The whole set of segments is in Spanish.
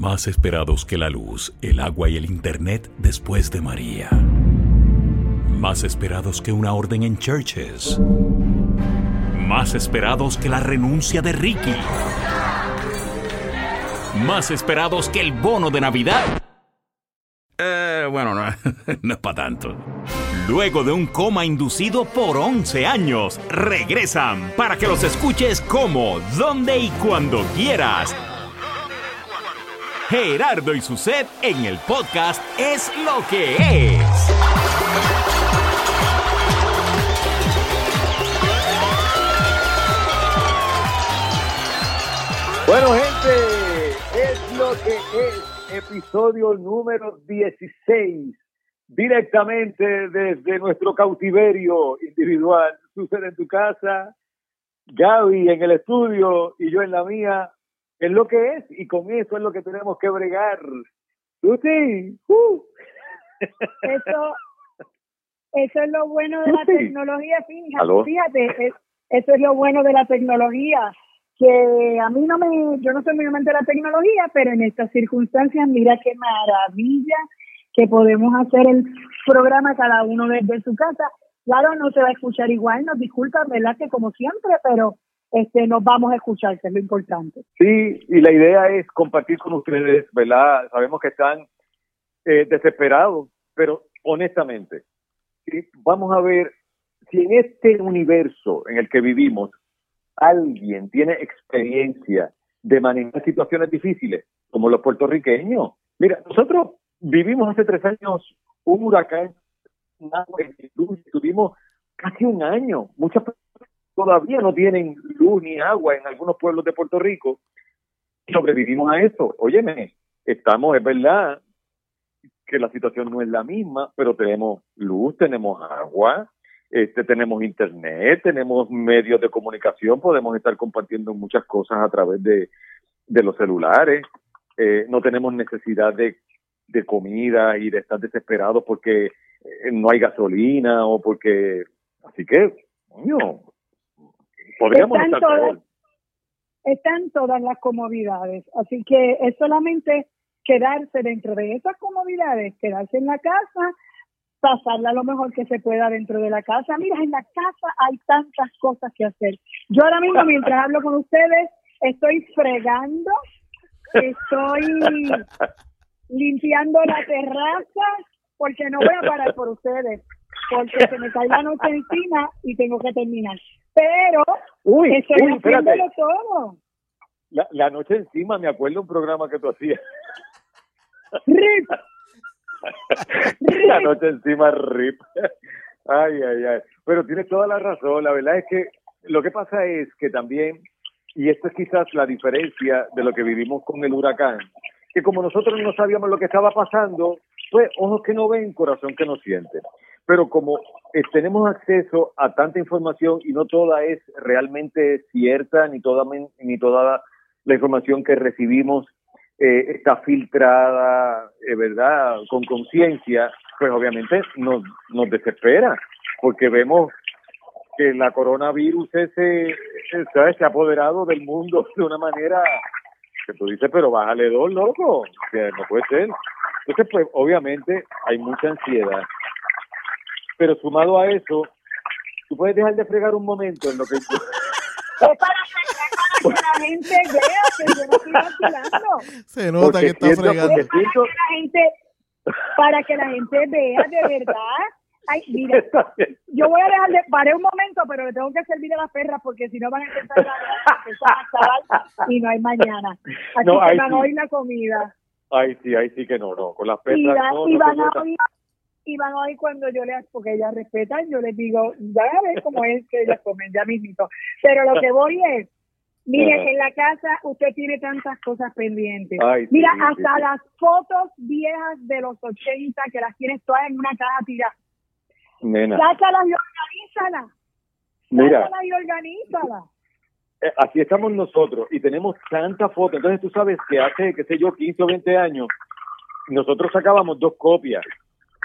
Más esperados que la luz, el agua y el internet después de María. Más esperados que una orden en churches. Más esperados que la renuncia de Ricky. Más esperados que el bono de Navidad. Eh, bueno, no, no es para tanto. Luego de un coma inducido por 11 años, regresan para que los escuches como, donde y cuando quieras. Gerardo y su set en el podcast Es lo que es. Bueno, gente, es lo que es episodio número 16, directamente desde nuestro cautiverio individual. Sucede en tu casa, Gaby en el estudio y yo en la mía. Es lo que es y con eso es lo que tenemos que bregar. Lucy, uh. Eso, eso es lo bueno de la tecnología, fíjate, ¿Aló? fíjate, es- eso es lo bueno de la tecnología, que a mí no me, yo no soy muy amante de la tecnología, pero en estas circunstancias, mira qué maravilla que podemos hacer el programa cada uno desde su casa. Claro, no se va a escuchar igual, nos disculpan, ¿verdad? Que como siempre, pero este nos vamos a escuchar, que es lo importante. Sí, y la idea es compartir con ustedes, ¿verdad? Sabemos que están eh, desesperados, pero honestamente, vamos a ver si en este universo en el que vivimos alguien tiene experiencia de manejar situaciones difíciles, como los puertorriqueños. Mira, nosotros vivimos hace tres años un huracán, tuvimos casi un año. Muchas personas todavía no tienen luz ni agua en algunos pueblos de Puerto Rico. Sobrevivimos a eso. Óyeme, estamos, es verdad que la situación no es la misma, pero tenemos luz, tenemos agua, este, tenemos internet, tenemos medios de comunicación, podemos estar compartiendo muchas cosas a través de, los celulares, eh, no tenemos necesidad de, de comida y de estar desesperados porque eh, no hay gasolina o porque... Así que, coño, podríamos Están estar todas- están todas las comodidades. Así que es solamente quedarse dentro de esas comodidades, quedarse en la casa, pasarla lo mejor que se pueda dentro de la casa. Mira, en la casa hay tantas cosas que hacer. Yo ahora mismo, mientras hablo con ustedes, estoy fregando, estoy limpiando la terraza, porque no voy a parar por ustedes, porque se me cae la noche encima y tengo que terminar. Pero Uy, estoy uy, espérate. haciéndolo todo. La, la noche encima, me acuerdo un programa que tú hacías. Rip. la noche encima, rip. Ay, ay, ay. Pero tienes toda la razón. La verdad es que lo que pasa es que también, y esto es quizás la diferencia de lo que vivimos con el huracán, que como nosotros no sabíamos lo que estaba pasando, pues ojos que no ven, corazón que no siente. Pero como eh, tenemos acceso a tanta información y no toda es realmente cierta, ni toda, ni toda la información que recibimos eh, está filtrada, eh, ¿verdad? Con conciencia, pues obviamente nos, nos desespera, porque vemos que la coronavirus ese, ¿sabes? se ha apoderado del mundo de una manera que tú dices, pero bájale dos, loco, que no puede ser. Entonces, pues obviamente hay mucha ansiedad, pero sumado a eso, tú puedes dejar de fregar un momento en lo que... Es para, que- para que la gente vea que yo no estoy vacilando. Se nota Porque que está siento- fregando. para siento- que la gente, para que la gente vea de verdad. Ay, mira, yo voy a dejar de, paré un momento, pero le tengo que servir a las perras porque si no van a empezar a, a acabar y no hay mañana. Así No, que van sí. a oír la comida. Ay, sí, ahí sí que no, no, con las Y, perras no, y no van a oír y van a oír cuando yo les, porque ellas respetan, yo les digo, ya a ver cómo es que ellas comen, ya mismito. Pero lo que voy es, mire, en la casa usted tiene tantas cosas pendientes. Ay, Mira, sí, hasta sí. las fotos viejas de los 80 que las tienes todas en una caja tirada. Nena, Sácalas y organízalas. mira, Sácalas y organízalas. eh, aquí estamos nosotros y tenemos tantas fotos. Entonces tú sabes que hace, qué sé yo, 15 o 20 años, nosotros sacábamos dos copias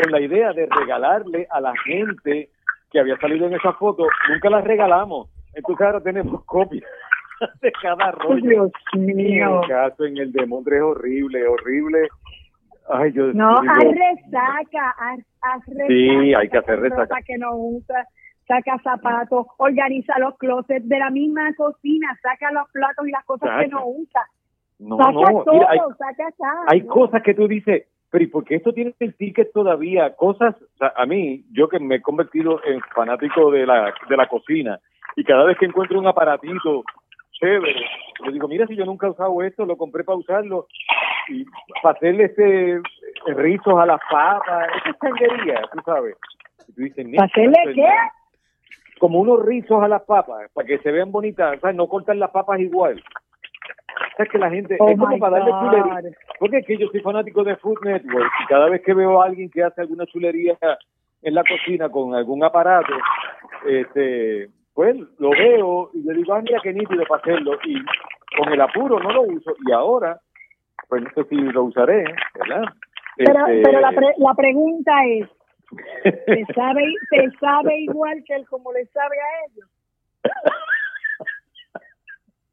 con la idea de regalarle a la gente que había salido en esa foto. Nunca las regalamos. Entonces ahora tenemos copias. de cada rollo. Dios mío. El caso en el de Mondre es horrible, horrible. Ay, yo, No, digo, haz resaca, haz, haz resaca. Sí, hay que saca hacer resaca. ropa que no usa, saca zapatos, organiza los closets de la misma cocina, saca los platos y las cosas que Saca. no usa. no, saca no, todo, mira, hay, saca acá. hay cosas que tú dices, pero ¿y por qué esto tiene el ticket todavía? Cosas, o sea, a mí, yo que me he convertido en fanático de la, de la cocina, y cada vez que encuentro un aparatito chévere, yo digo, mira, si yo nunca he usado esto, lo compré para usarlo, y para hacerle este eh, rizos a las papas, esa changuería, tú sabes. Y tú dices, "Neta, ¿Hacerle es qué? nada". Como unos rizos a las papas, para que se vean bonitas, ¿sabes? No cortan las papas igual. Sea, que la gente, Oh es como para darle chulería. Porque es que yo soy fanático de Food Network y cada vez que veo a alguien que hace alguna chulería en la cocina con algún aparato, este, pues lo veo y le digo, ah, mira qué nítido para hacerlo. Y con el apuro no lo uso. Y ahora, pues no sé si lo usaré, ¿verdad? Pero, Este, pero la, pre- la pregunta es, ¿te sabe, ¿te sabe igual que él como le sabe a ellos?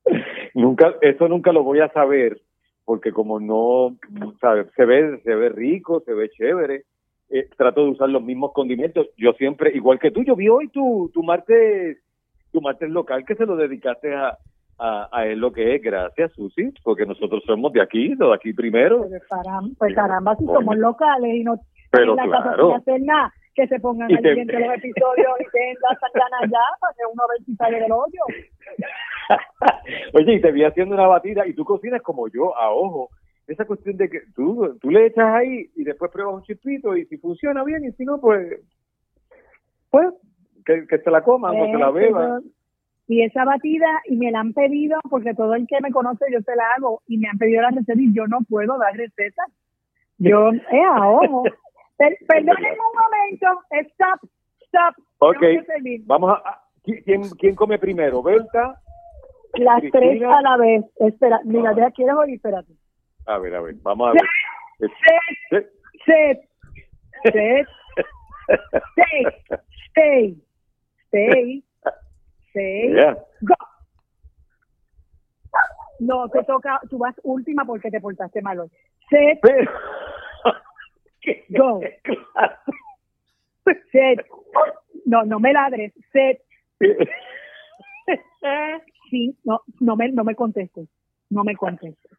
nunca eso nunca lo voy a saber porque como no sabe, se ve se ve rico se ve chévere. Eh, trato de usar los mismos condimentos. Yo siempre igual que tú yo vi hoy tu tu martes tu martes local que se lo dedicaste a a, a él lo que es. Gracias Susi porque nosotros somos de aquí de aquí primero. Pues caramba, pues Sí, caramba si somos locales y no Pero la casa claro. sin hacer nada, que se pongan al te- siguiente los episodios y den la allá para que uno vea si sale del hoyo. Oye, y te vi haciendo una batida y tú cocinas como yo, a ojo. Esa cuestión de que tú, tú le echas ahí y después pruebas un chispito y si funciona bien y si no, pues, pues, que, que se la coman o se la Eh, beban. Y esa batida, y me la han pedido, porque todo el que me conoce yo se la hago, y me han pedido la receta y yo no puedo dar receta. Yo, eh, a ojo. Per- Perdonen un momento, stop, stop. Ok, vamos a... ¿quién, ¿Quién come primero? ¿Berta? Las Cristina. tres a la vez. Espera, mira, ya quieres oír, espérate. A ver, a ver, vamos a ver. Set, set, set, stay, stay, stay, stay, Ya. go. No, te toca, tú vas última porque te portaste mal hoy. Set. Go. set. No, no me ladres. Set. Sí, no, no me, no me contestes. No me contestes.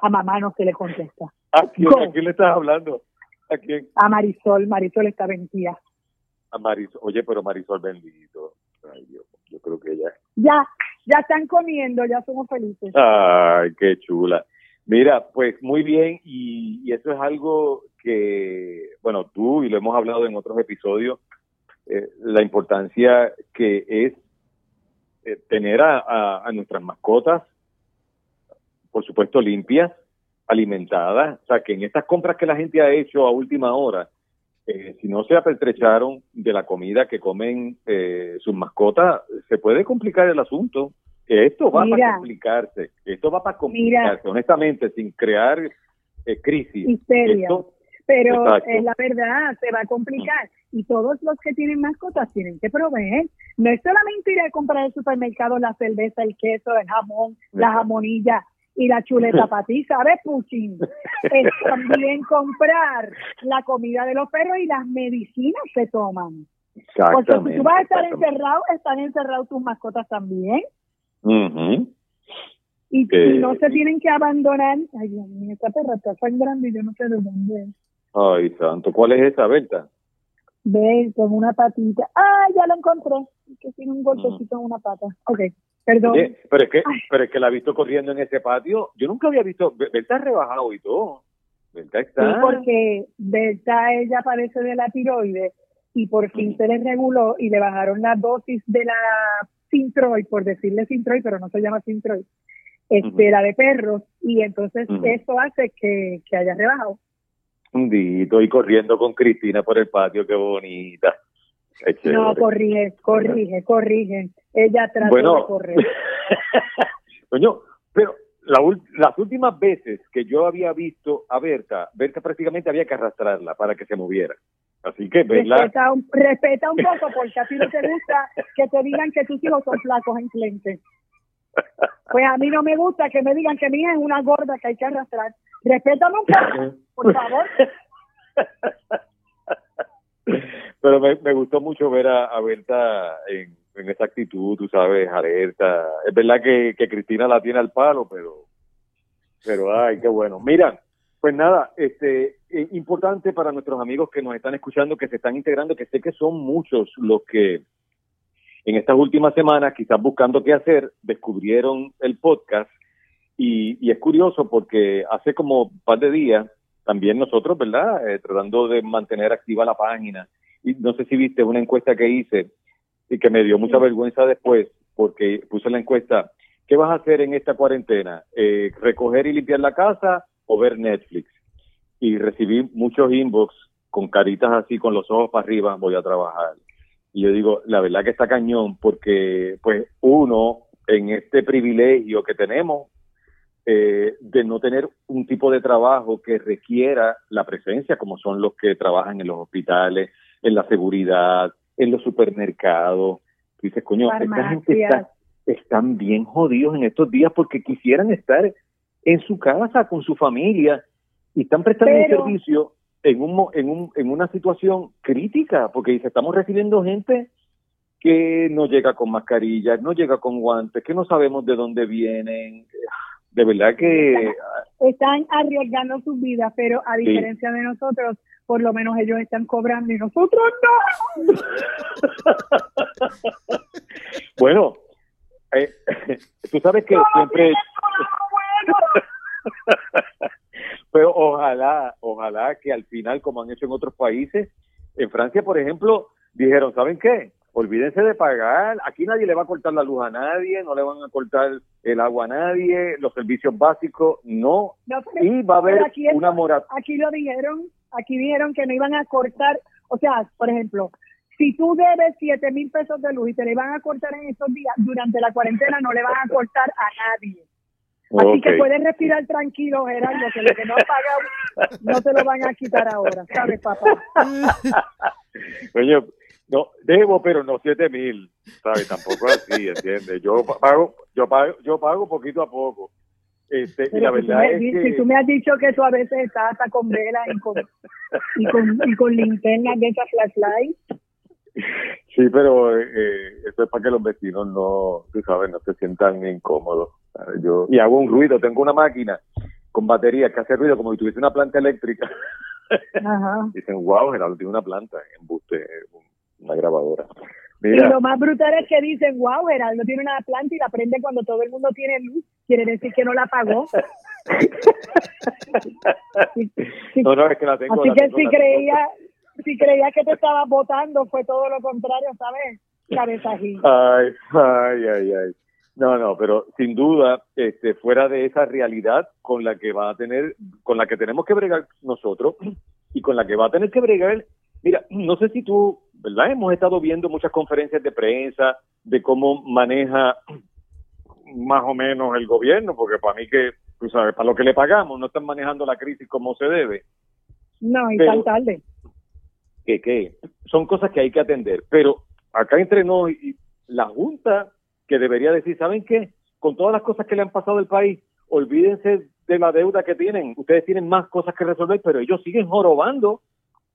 A mamá no se le contesta. ¿A quién, Go. ¿A quién le estás hablando? ¿A quién? A Marisol, Marisol está vencida. A Marisol. Oye, pero Marisol bendito. Ay, Dios, yo creo que ella... Ya, ya están comiendo, ya somos felices. Ay, qué chula. Mira, pues muy bien, y, y eso es algo que, bueno, tú y lo hemos hablado en otros episodios, eh, la importancia que es eh, tener a, a- a nuestras mascotas, por supuesto, limpias, alimentadas, o sea, que en estas compras que la gente ha hecho a última hora, eh, si no se apertrecharon de la comida que comen eh, sus mascotas, se puede complicar el asunto. Esto va Mira. para complicarse, esto va para complicarse, honestamente, sin crear eh, crisis. Esto- Pero Exacto. es la verdad, se va a complicar. Y todos los que tienen mascotas tienen que proveer. No es solamente ir a comprar al supermercado la cerveza, el queso, el jamón, la jamonilla y la chuleta para ti, ¿sabes, Puchín? Es también comprar la comida de los perros y las medicinas que toman. Porque si tú vas a estar encerrado, están encerrados tus mascotas también. Y, y no se tienen que abandonar. Ay, Dios mío, esta perra está sangrando y yo no sé de dónde es. Ay, santo, ¿cuál es esa, Berta? Ve, con una patita. Ah, ya lo encontré. Que tiene un golpecito en una pata. Ok, perdón. Oye, pero es que, Ay. pero es que la he visto corriendo en ese patio. Yo nunca había visto, Be- Berta ha rebajado y todo. Berta Sí, está. porque Berta, ella padece de la tiroides y por fin se le reguló y le bajaron la dosis de la Sintroid, por decirle Sintroid, pero no se llama Sintroid, este, Ujú. la de perros, y entonces eso hace que, que haya rebajado. Hundito y corriendo con Cristina por el patio, qué bonita. Qué. No, corrige, corrige, corrige. Ella trata de bueno, correr. Coño, pero la las últimas veces que yo había visto a Berta, Berta prácticamente había que arrastrarla para que se moviera. Así que verla, Respeta un, respeta un poco porque a ti no te gusta que te digan que tus hijos son flacos en cliente. Pues a mí no me gusta que me digan que mi hija es una gorda que hay que arrastrar. Respétame un poco, por favor. Pero me, me gustó mucho ver a, a Berta en, en esa actitud, tú sabes, alerta. Es verdad que, que Cristina la tiene al palo, pero, pero ay, qué bueno. Mira, pues nada, este, eh, importante para nuestros amigos que nos están escuchando, que se están integrando, que sé que son muchos los que en estas últimas semanas, quizás buscando qué hacer, descubrieron el podcast y, y es curioso porque hace como un par de días, también nosotros, ¿verdad? Eh, tratando de mantener activa la página. Y no sé si viste una encuesta que hice y que me dio mucha vergüenza después porque puse la encuesta, ¿qué vas a hacer en esta cuarentena? Eh, ¿Recoger y limpiar la casa o ver Netflix? Y recibí muchos inbox con caritas así, con los ojos para arriba, voy a trabajar. Y yo digo, la verdad que está cañón porque pues uno en este privilegio que tenemos eh, de no tener un tipo de trabajo que requiera la presencia, como son los que trabajan en los hospitales, en la seguridad, en los supermercados. Dices, coño, esta gente está, están bien jodidos en estos días porque quisieran estar en su casa con su familia y están prestando un servicio en un, en un en una situación crítica porque dice estamos recibiendo gente que no llega con mascarillas, no llega con guantes, que no sabemos de dónde vienen. De verdad que están arriesgando sus vidas, pero a diferencia de nosotros, por lo menos ellos están cobrando y nosotros no. bueno, eh, tú sabes que siempre... Pero ojalá, ojalá que al final, como han hecho en otros países, en Francia, por ejemplo, dijeron, ¿saben qué? Olvídense de pagar, aquí nadie le va a cortar la luz a nadie, no le van a cortar el agua a nadie, los servicios básicos, no. y va a haber una moratoria. Aquí lo dijeron, aquí dijeron que no iban a cortar, o sea, por ejemplo, si tú debes 7 mil pesos de luz y te le van a cortar en estos días, durante la cuarentena no le van a cortar a nadie. Así que puedes respirar tranquilo, Gerardo, que lo que no has pagado no te lo van a quitar ahora, ¿sabes, papá? Oye, no, debo, pero no 7 mil, ¿sabes? Tampoco así, ¿entiendes? Yo pago, yo pago, yo pago poquito a poco. Este, y la verdad es que... Si tú me has dicho que tú a veces estás hasta con velas y con, y con, y con linternas de esas flashlights, Sí, pero eh, eso es para que los vecinos no, tú sabes, no se sientan incómodos. Yo y hago un ruido, tengo una máquina con batería que hace ruido como si tuviese una planta eléctrica. Ajá. Dicen, wow, Gerardo tiene una planta, embuste, una grabadora. Y lo más brutal es que dicen, wow, Geraldo tiene una planta y la prende cuando todo el mundo tiene luz. Quiere decir que no la pagó. no, no, es que la tengo. Así que si creía, si creía que te estaba votando, fue todo lo contrario, ¿sabes? Ay, ay, ay, ay. No, no, pero sin duda, este, fuera de esa realidad con la que va a tener, con la que tenemos que bregar nosotros y con la que va a tener que bregar, mira, no sé si tú, ¿verdad? Hemos estado viendo muchas conferencias de prensa de cómo maneja más o menos el gobierno, porque para mí que, tú sabes, para lo que le pagamos, no están manejando la crisis como se debe. No, y tan tarde que, que son cosas que hay que atender. Pero acá entre nosotros, la Junta que debería decir, ¿saben qué? Con todas las cosas que le han pasado al país, olvídense de la deuda que tienen. Ustedes tienen más cosas que resolver, pero ellos siguen jorobando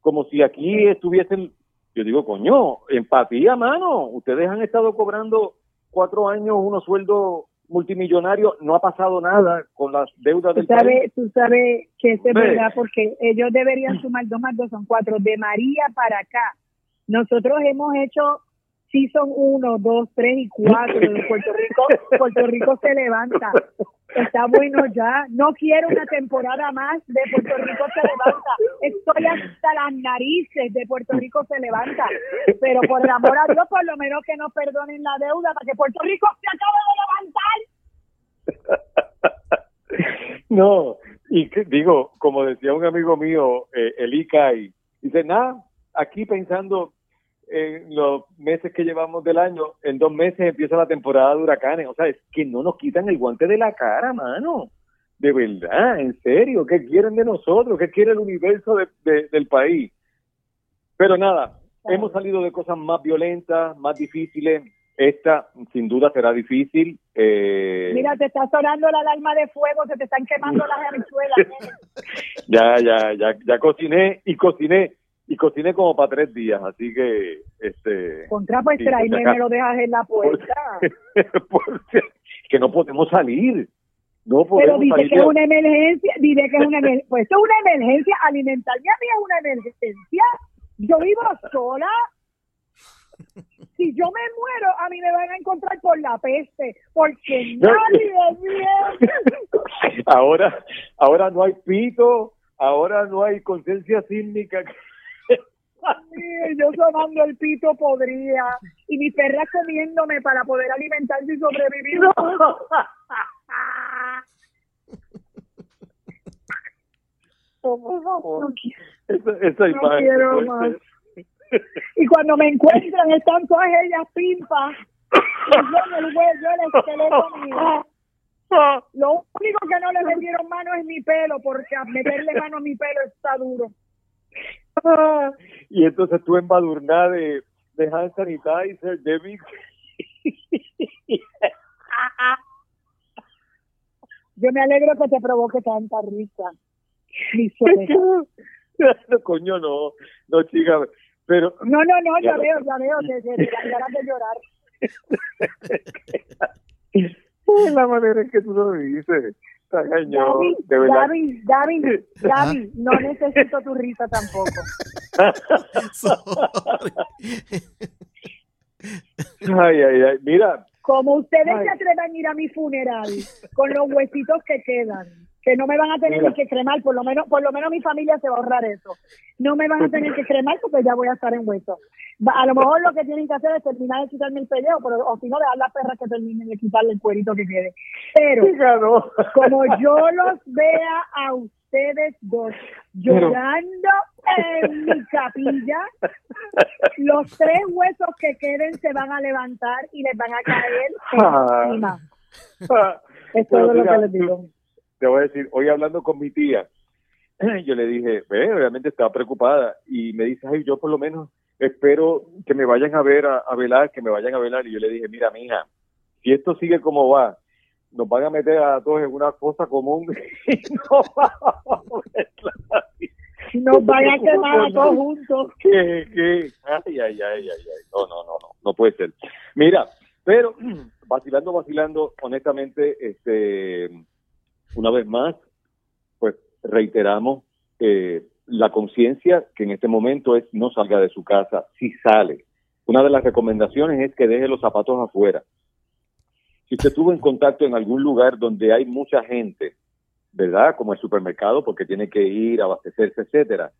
como si aquí estuviesen, yo digo, coño, empatía, mano. Ustedes han estado cobrando cuatro años unos sueldos multimillonario, no ha pasado nada con las deudas del sabes, Tú sabes que es verdad, porque ellos deberían sumar dos más dos, son cuatro. De María para acá, nosotros hemos hecho son uno, dos, tres y cuatro de Puerto Rico. Puerto Rico se levanta. Está bueno ya. No quiero una temporada más de Puerto Rico se levanta. Estoy hasta las narices de Puerto Rico se levanta. Pero por el amor a Dios, por lo menos que nos perdonen la deuda para que Puerto Rico se acabe de levantar. No, y digo, como decía un amigo mío, eh, el dice, nada, aquí pensando en los meses que llevamos del año, en dos meses empieza la temporada de huracanes. O sea, es que no nos quitan el guante de la cara, mano. De verdad, en serio, ¿qué quieren de nosotros? ¿Qué quiere el universo de, del país? Pero nada, hemos salido de cosas más violentas, más difíciles. esta sin duda será difícil. Eh, Mira, te está sonando la alarma de fuego, se te están quemando las habichuelas. ya, ya, ya, ya cociné y cociné y cociné como para tres días, así que este. Contra pues tráeme, me lo dejas en la puerta. Porque- que no podemos salir. No Pero podemos dice salir. que es una emergencia, dice que es una emergencia. Pues esto es una emergencia, alimentarme a mí es una emergencia. Yo vivo sola. Si yo me muero, a mí me van a encontrar por la peste, porque nadie viene. ahora, ahora no hay pito, ahora no hay conciencia sísmica. Yo sonando el pito podría y mi perra comiéndome para poder alimentarse y sobrevivir. No, por favor. No quiero. Esa, esa imagen. quiero puede más. Y cuando me encuentran están todas ellas pimpas. Y yo en el hueso, el esqueleto mío. Lo único que no le metieron mano es mi pelo, porque meterle mano a mi pelo está duro. Y entonces tú embadurnada de, de hand sanitizer, de Vicks. Yo me alegro que te provoque tanta risa. No, coño, no, no, chica, pero No, no, no, ya Ya. veo, ya veo, que te dan ganas de llorar. la manera en que tú lo dices. Gaby, de verdad. Gaby, Gaby, no necesito tu risa tampoco. Ay, ay, ay, mira, Como ustedes Ay. se atrevan a ir a mi funeral con los huesitos que quedan, que no me van a tener Mira. que cremar, por lo menos, por lo menos mi familia se va a ahorrar eso. No me van a tener que cremar porque ya voy a estar en hueso. A lo mejor lo que tienen que hacer es terminar de quitarme el pellejo, pero o si no dejar las perras que terminen de quitarle el cuerito que quede. Pero como yo los vea a ustedes dos llorando en mi capilla, los tres huesos que queden se van a levantar y les van a caer encima. Es todo Pero lo que les digo. Te voy a decir, hoy hablando con mi tía, yo le dije, ve, obviamente estaba preocupada y me dice, ay, yo por lo menos espero que me vayan a ver a, a velar, que me vayan a velar. Y yo le dije, mira, mija, si esto sigue como va, nos van a meter a todos en una cosa común y no vamos a. Nos van a quemar a todos juntos. ¿Qué, qué? Ay, ay, ay, ay, ay. No, no, no, no, no puede ser. Mira, pero vacilando, vacilando, honestamente, este, una vez más, pues reiteramos eh, la conciencia que en este momento es no salga de su casa. Si sale, una de las recomendaciones es que deje los zapatos afuera. Si usted estuvo en contacto en algún lugar donde hay mucha gente, ¿verdad? Como el supermercado, porque tiene que ir a abastecerse, etcétera.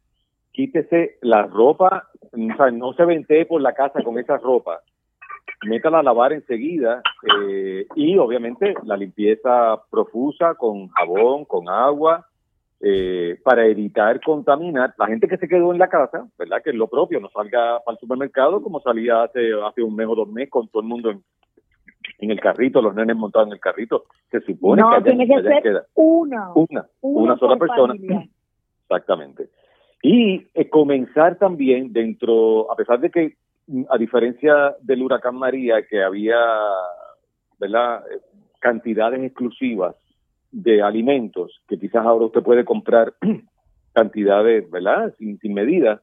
Quítese la ropa, o sea, no se ventee por la casa con esa ropa. Métala a lavar enseguida eh, y obviamente la limpieza profusa con jabón, con agua, eh, para evitar contaminar. La gente que se quedó en la casa, ¿verdad? Que es lo propio, no salga para el supermercado como salía hace, hace un mes o dos meses con todo el mundo en, en el carrito, los nenes montados en el carrito. Se supone No, que tiene que ser queda una. una, Una sola persona. familia. Exactamente. Y eh, comenzar también dentro, a pesar de que, a diferencia del huracán María, que había, ¿verdad?, cantidades exclusivas de alimentos, que quizás ahora usted puede comprar cantidades, ¿verdad?, sin, sin medida,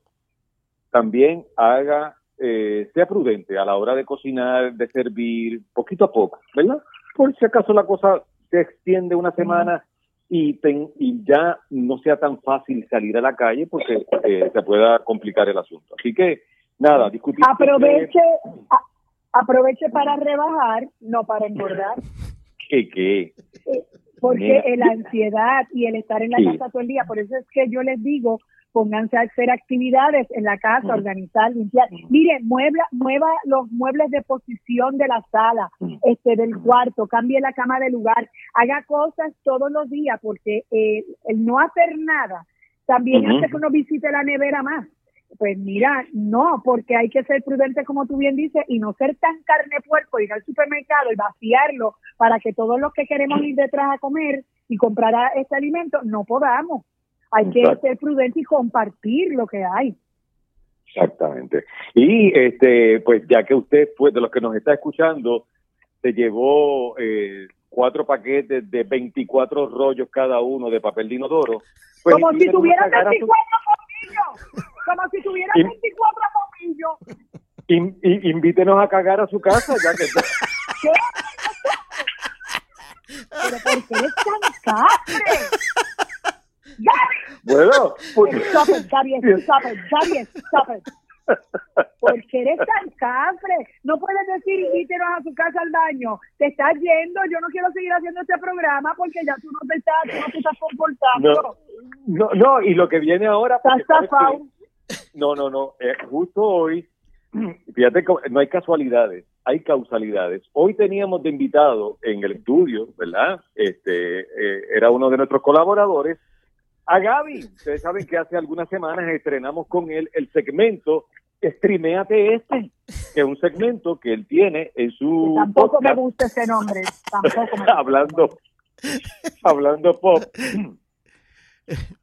también haga, eh, sea prudente a la hora de cocinar, de servir, poquito a poco, ¿verdad? Por si acaso la cosa se extiende una semana y ya no sea tan fácil salir a la calle porque eh, se pueda complicar el asunto. Así que, nada, discutir. Aproveche, a- aproveche para rebajar, no para engordar. que, que Eh, Porque la ansiedad y el estar en la Sí. casa todo el día, por eso es que yo les digo, pónganse a hacer actividades en la casa, organizar, limpiar. Miren, muebla, mueva los muebles de posición de la sala, este del cuarto, cambie la cama de lugar, haga cosas todos los días, porque eh, el no hacer nada también hace que uno visite la nevera más. Pues mira, no, porque hay que ser prudente, como tú bien dices, y no ser tan carne puerco, ir al supermercado y vaciarlo para que todos los que queremos ir detrás a comer y comprar a- este alimento no podamos. Hay que ser prudente y compartir lo que hay. Exactamente. Y este, pues ya que usted fue de los que nos está escuchando, se llevó eh, cuatro paquetes de 24 rollos cada uno de papel de inodoro. Pues, como si tuvieran 24 bombillos. Como si tuvieran 24 bombillos. invítenos a cagar a su casa, ya que... ¿Qué? ¿Pero por qué eres tan cafre? Bueno, pues... Stop it, Gaby, stop it, Gaby, stop it. Porque eres tan cafre. No puedes decir invítenos a su casa al baño. Te estás yendo. Yo no quiero seguir haciendo este programa porque ya tú no te estás, tú no te estás comportando. No, no, y lo que viene ahora. Estás No, no, no. Eh, justo hoy, fíjate, no hay casualidades, hay causalidades. Hoy teníamos de invitado en el estudio, ¿verdad? Este eh, era uno de nuestros colaboradores a Gaby. Ustedes saben que hace algunas semanas estrenamos con él el segmento Streameate Este, que es un segmento que él tiene en su. Tampoco me gusta ese nombre. Tampoco me hablando, hablando pop.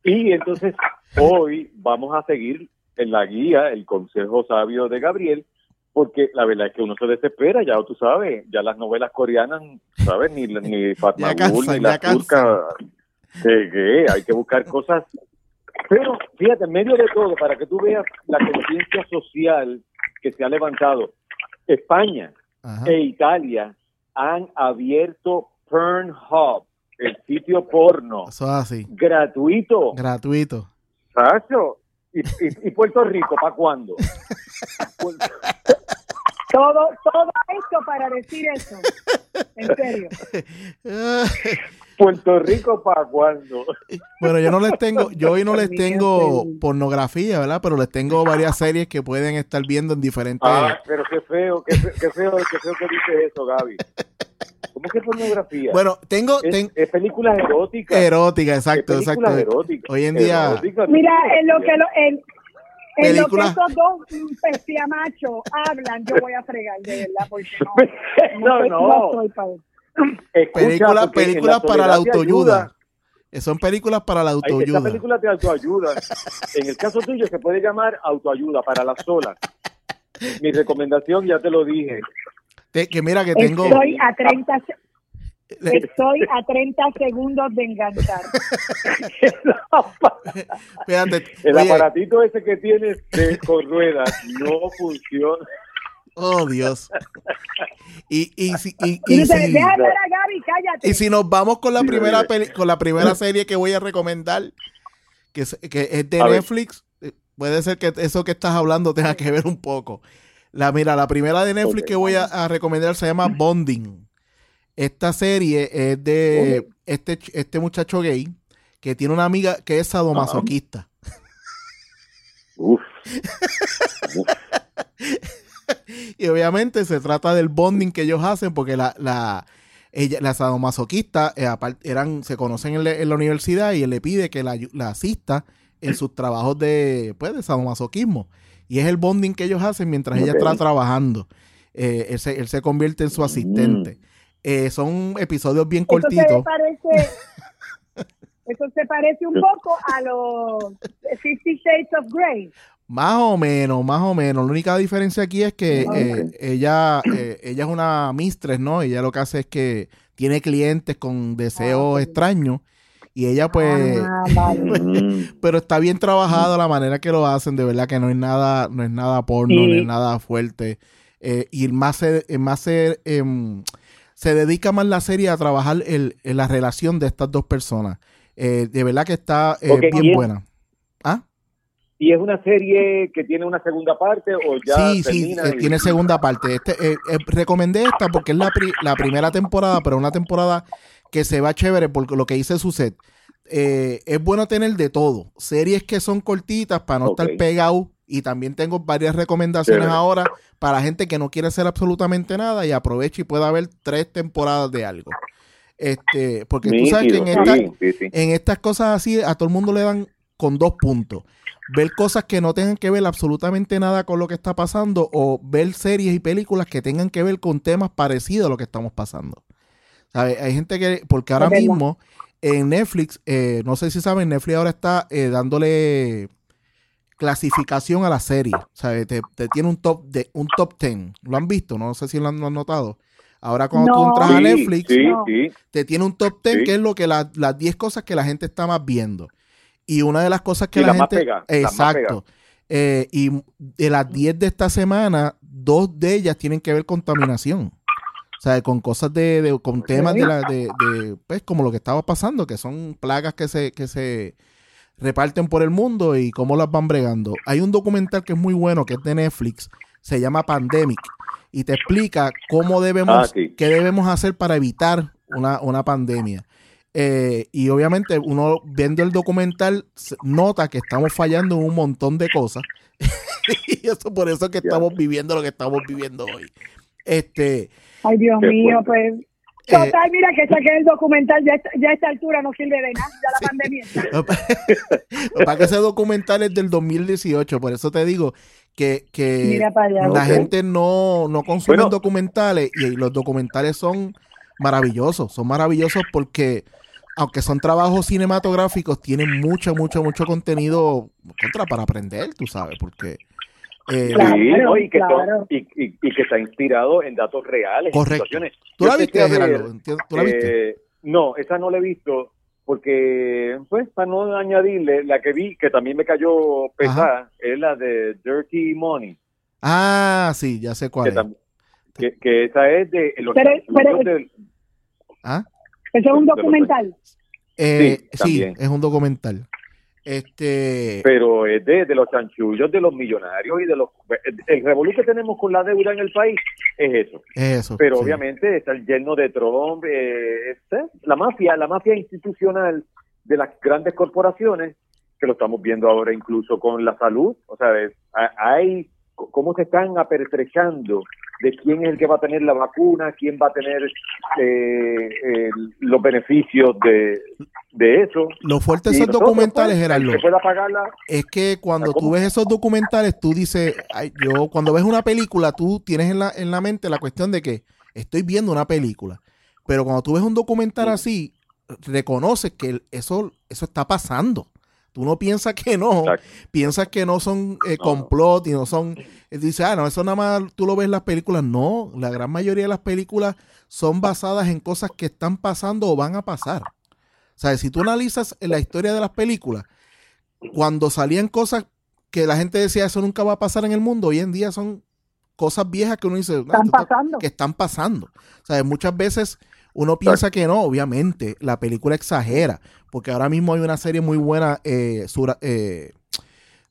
Y entonces hoy vamos a seguir en la guía, el consejo sabio de Gabriel, porque la verdad es que uno se desespera, ya tú sabes, ya las novelas coreanas, ¿sabes? Ni, ni Fatma ni la turca que, hay que buscar cosas. Pero fíjate, en medio de todo, para que tú veas la conciencia social que se ha levantado, España e Italia han abierto Pornhub, el sitio porno. así. Gratuito. Gratuito. Sacho. ¿Y, y, Puerto Rico para cuándo? todo, todo esto para decir eso. En serio. Puerto Rico para cuándo. Bueno, yo no les tengo, yo hoy no les tengo pornografía, ¿verdad? Pero les tengo varias series que pueden estar viendo en diferentes. Ah, pero qué feo, qué feo, qué feo, qué feo que dice eso, Gaby. ¿Cómo que pornografía? Bueno, tengo. Es, películas eróticas. Erótica, exacto, exacto. Hoy en día. Mira, en lo que lo, en, en lo que esos dos machos hablan, yo voy a fregar, de verdad, porque no. no, no. no películas películas para la autoayuda. Son películas para la autoayuda. Esta película de autoayuda. En el caso tuyo se puede llamar autoayuda para las solas. Mi recomendación ya te lo dije. Que mira que tengo. Estoy a 30 Estoy a 30 segundos de enganchar. el aparatito ese que tienes de, con ruedas no funciona. Oh, Dios. Y, y, si, y, y, si, y si nos vamos con la primera con la primera serie que voy a recomendar, que es, que es de Netflix, eh, puede ser que eso que estás hablando tenga que ver un poco. La, mira, la primera de Netflix que voy a, recomendar se llama Bonding. Esta serie es de este, este muchacho gay que tiene una amiga que es sadomasoquista. Uf. y obviamente se trata del bonding que ellos hacen porque la, la, ella, la sadomasoquista eh, eran, se conocen en, la universidad y él le pide que la, asista en sus trabajos de, pues, de sadomasoquismo. Y es el bonding que ellos hacen mientras ella está trabajando. Eh, él, se, él, se, convierte en su asistente. Mm. Eh, son episodios bien cortitos. Eso, parece, eso se parece un poco a los Fifty Shades of Grey. Más o menos, más o menos. La única diferencia aquí es que eh, ella, eh, ella es una mistress, ¿no? Ella lo que hace es que tiene clientes con deseos ah, extraños y ella pues, ah, pero está bien trabajado la manera que lo hacen, de verdad que no es nada, no es nada porno, no es nada fuerte. Eh, y más se, más se, em, se dedica más la serie a trabajar el, en la relación de estas dos personas. de verdad que está bien buena. ¿Ah? ¿Y es una serie que tiene una segunda parte o ya Sí, sí, eh, tiene segunda parte. Este, eh, eh, recomendé esta porque es la, la, primera temporada, pero una temporada que se va chévere por lo que dice su set. es bueno tener de todo. Series que son cortitas para no estar pegado. Y también tengo varias recomendaciones ahora para gente que no quiere hacer absolutamente nada y aproveche y pueda ver tres temporadas de algo. Este, porque tú sabes que en, en estas cosas así a todo el mundo le dan con dos puntos ver cosas que no tengan que ver absolutamente nada con lo que está pasando o ver series y películas que tengan que ver con temas parecidos a lo que estamos pasando. Hay gente que, porque ahora mismo en Netflix, eh, no sé si saben, Netflix ahora está eh, dándole clasificación a la serie. ¿sabes? Te, te tiene un top de un top 10. ¿Lo han visto? No sé si lo han, lo han notado. Ahora cuando tú entras a Netflix, sí, No. sí. te tiene un top 10 Sí. que es lo que la- las 10 cosas que la gente está más viendo. Y una de las cosas que Sí, la más gente... exacto. Eh, y de las 10 de esta semana, dos de ellas tienen que ver con contaminación. O sea, con cosas de, de- con temas de, la, de, de, pues, como lo que estaba pasando, que son plagas que se, que se reparten por el mundo y cómo las van bregando. Hay un documental que es muy bueno, que es de Netflix, se llama Pandemic, y te explica cómo debemos, Ah, sí. qué debemos hacer para evitar una, una pandemia. Eh, y obviamente uno viendo el documental nota que estamos fallando en un montón de cosas. y eso por eso es que estamos viviendo lo que estamos viviendo hoy. Este, Ay, Dios Qué mío, fuerte. pues. Eh, Total, mira que saqué el documental, ya, ya a esta altura no sirve de nada, ya la pandemia está. para que ese documental es del 2018, por eso te digo que, que allá. la gente no, no consume Bueno. documentales y los documentales son maravillosos, son maravillosos porque aunque son trabajos cinematográficos, tienen mucho, mucho, mucho contenido contra para aprender, tú sabes, porque eh, Claro, Sí, ¿no? y, que son- claro. y, y- y que está inspirado en datos reales. Correcto. situaciones. tú la viste, Gerardo, Entiendo- ¿tú la viste? eh, no, esa no la he visto porque, pues, para no añadirle, la que vi, que también me cayó pesada, es la de Dirty Money, Ah, sí, ya sé cuál que, es. que, que esa es de los Pero- pero- chanchullos del- ¿Ah? Eso es un documental. Eh, Sí, es un documental. Este, pero es de, de los chanchullos de los millonarios y de los... El revolú que tenemos con la deuda en el país es eso. es eso. pero sí. obviamente está el yerno de Trump, eh, este, la mafia, la mafia institucional de las grandes corporaciones, que lo estamos viendo ahora incluso con la salud, o sea, es- hay cómo se están apertrechando de quién es el que va a tener la vacuna, quién va a tener eh, el- los beneficios de, de eso. Lo fuerte de esos nosotros, documentales, pues, Gerardo, que pagarla, es que cuando tú ves esos documentales, tú dices, ay, yo cuando ves una película, tú tienes en la, en la mente la cuestión de que estoy viendo una película. Pero cuando tú ves un documental Sí. así, reconoces que eso, eso está pasando. Tú no piensas que no, Exacto. piensas que no son eh, complot y no son... eh, Dices, ah, no, eso nada más tú lo ves en las películas. No, la gran mayoría de las películas son basadas en cosas que están pasando o van a pasar. O sea, si tú analizas la historia de las películas, cuando salían cosas que la gente decía eso nunca va a pasar en el mundo, hoy en día son cosas viejas que uno dice "Ah, Están pasando. que están pasando. O sea, muchas veces uno piensa que no, obviamente, la película exagera, porque ahora mismo hay una serie muy buena eh, sur- eh,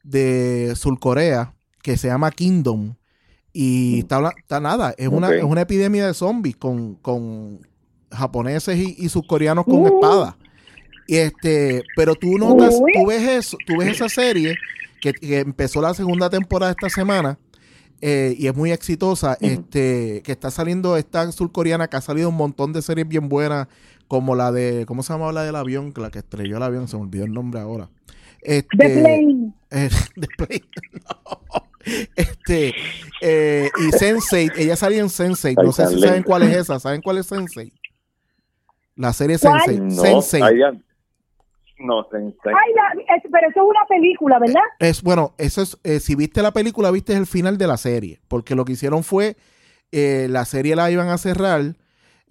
de Surcorea que se llama Kingdom y está, habla- está nada, es una, es una epidemia de zombies con, con japoneses y, y surcoreanos con Uh. espadas. Y este, pero tú notas, Uy. tú ves eso, tú ves esa serie que, que empezó la segunda temporada esta semana eh, y es muy exitosa, este, que está saliendo esta surcoreana que ha salido un montón de series bien buenas, como la de, ¿cómo se llama la del avión? La que estrelló el avión, se me olvidó el nombre ahora. Este, The Plane. eh, The Plane, no. Este, eh, y Sense8, ella salía en Sense8, no sé si saben cuál es esa, ¿saben cuál es Sense8? La serie ¿Cuál? Sense8. no, Sense8. ahí ya- no, Sensei. Ay, la- es- pero eso es una película, ¿verdad? Es bueno, eso es, eh, si viste la película, viste el final de la serie, porque lo que hicieron fue, eh, la serie la iban a cerrar,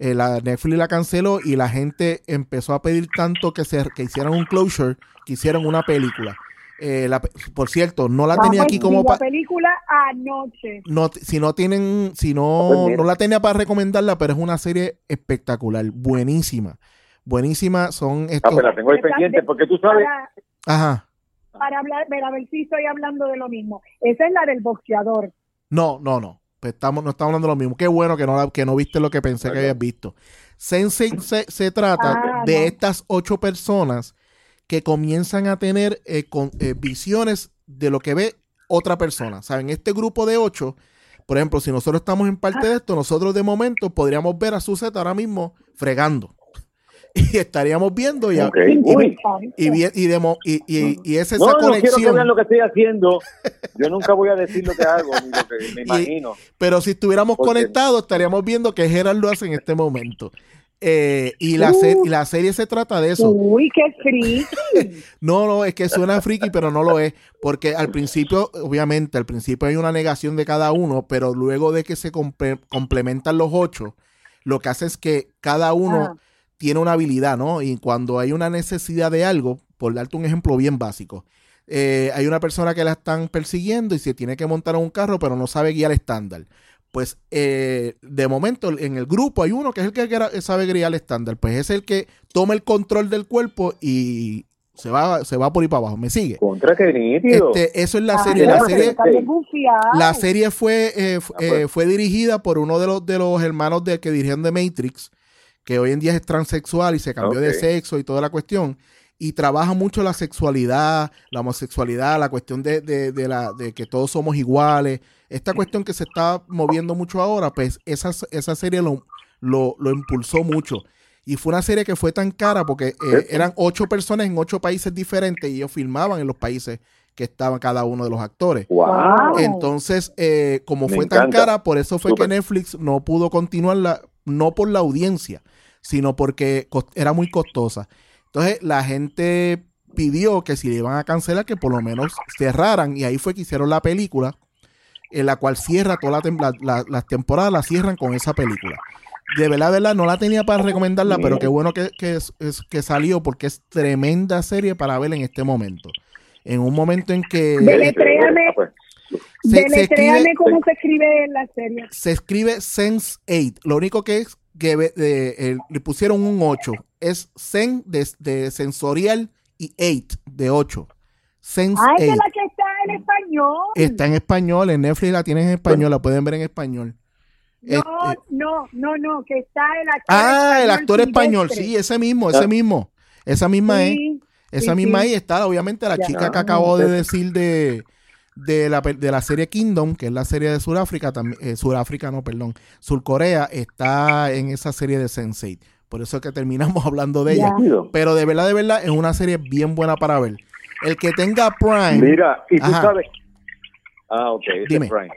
eh, la Netflix la canceló y la gente empezó a pedir tanto que se que hicieran un closure, que hicieran una película. Eh, la por cierto, no la Ah, tenía pues, aquí como vi la pa- película anoche. no, si no tienen, si Pues no, mira. no la tenía para recomendarla, pero es una serie espectacular, buenísima, buenísima. Son Ah, estos, pues la tengo ahí pendiente, porque tú sabes, Para, ajá, para hablar, a ver si estoy hablando de lo mismo. Esa es la del boxeador. No, no, no. Pues estamos, no estamos hablando de lo mismo. Qué bueno que no, que no viste lo que pensé que habías visto. Sensei se, se trata Ah, de no. estas ocho personas que comienzan a tener eh, con, eh, visiones de lo que ve otra persona. ¿Saben? Este grupo de ocho, por ejemplo, si nosotros estamos en parte de esto, nosotros de momento podríamos ver a Suzette ahora mismo fregando. Y estaríamos viendo y, a- Ok. y, y, y, de es esa no, no quiero que conexión. vean lo que estoy haciendo. Yo nunca voy a decir lo que hago, ni lo que me imagino. Pero si estuviéramos Porque- conectados, estaríamos viendo que Gerard lo hace en este momento. Eh, y, la se- y la serie se trata de eso. Uy, qué friki. No, no, es que suena friki, pero no lo es. Porque al principio, obviamente, al principio hay una negación de cada uno, pero luego de que se comple- complementan los ocho, lo que hace es que cada uno Ah. Tiene una habilidad, ¿no? Y cuando hay una necesidad de algo, por darte un ejemplo bien básico, eh, hay una persona que la están persiguiendo y se tiene que montar en un carro, pero no sabe guiar estándar. Pues eh, de momento en el grupo hay uno que es el que sabe guiar estándar, pues es el que toma el control del cuerpo y se va, se va por ahí para abajo. ¿Me sigue? Contra que nítido. Este, eso es la Ay, serie. La serie, la fue, eh, Ah, pues. eh, fue dirigida por uno de los, de los hermanos de, que dirigían de Matrix, que hoy en día es transexual y se cambió de sexo y toda la cuestión. Y trabaja mucho la sexualidad, la homosexualidad, la cuestión de, de- de la, de que todos somos iguales. Esta cuestión que se está moviendo mucho ahora, pues esa, esa serie lo, lo, lo impulsó mucho. Y fue una serie que fue tan cara porque eh, eran ocho personas en ocho países diferentes y ellos filmaban en los países que estaban cada uno de los actores. Wow. Entonces, eh, como Me fue tan cara, por eso fue que Netflix no pudo continuarla, no por la audiencia, sino porque era muy costosa. Entonces, la gente pidió que si le iban a cancelar, que por lo menos cerraran, y ahí fue que hicieron la película, en la cual cierra todas la tem- la- la- las temporadas, la cierran con esa película. De verdad, de verdad, no la tenía para recomendarla, pero qué bueno que, que, es- es- que salió, porque es tremenda serie para ver en este momento. En un momento en que... Deletréame. Ah, se- se escribe- cómo se escribe en la serie. se escribe Sense 8. Lo único que es que de- eh, le pusieron un 8. Es Sen de, de sensorial y 8 de 8. Sense Ah, esa es 8. la que está en español. Está en español, en Netflix la tienen en español, la pueden ver en español. No, Este- no, no, no, que está el actor ah, el actor español, sí, ese mismo, ese Ah. mismo. Esa misma es. Sí, Esa sí, misma sí. ahí está, obviamente, la Ya. chica que Ah, acabo de perfecto. decir de, de, la, de la serie Kingdom, que es la serie de Sudáfrica, también, eh, Sudáfrica, no, perdón, Surcorea, está en esa serie de Sense8. Por eso es que terminamos hablando de ella. Pero de verdad, de verdad, es una serie bien buena para ver. El que tenga Prime, Mira, y tú Ajá. sabes. Ah, ok. Dime. Prime.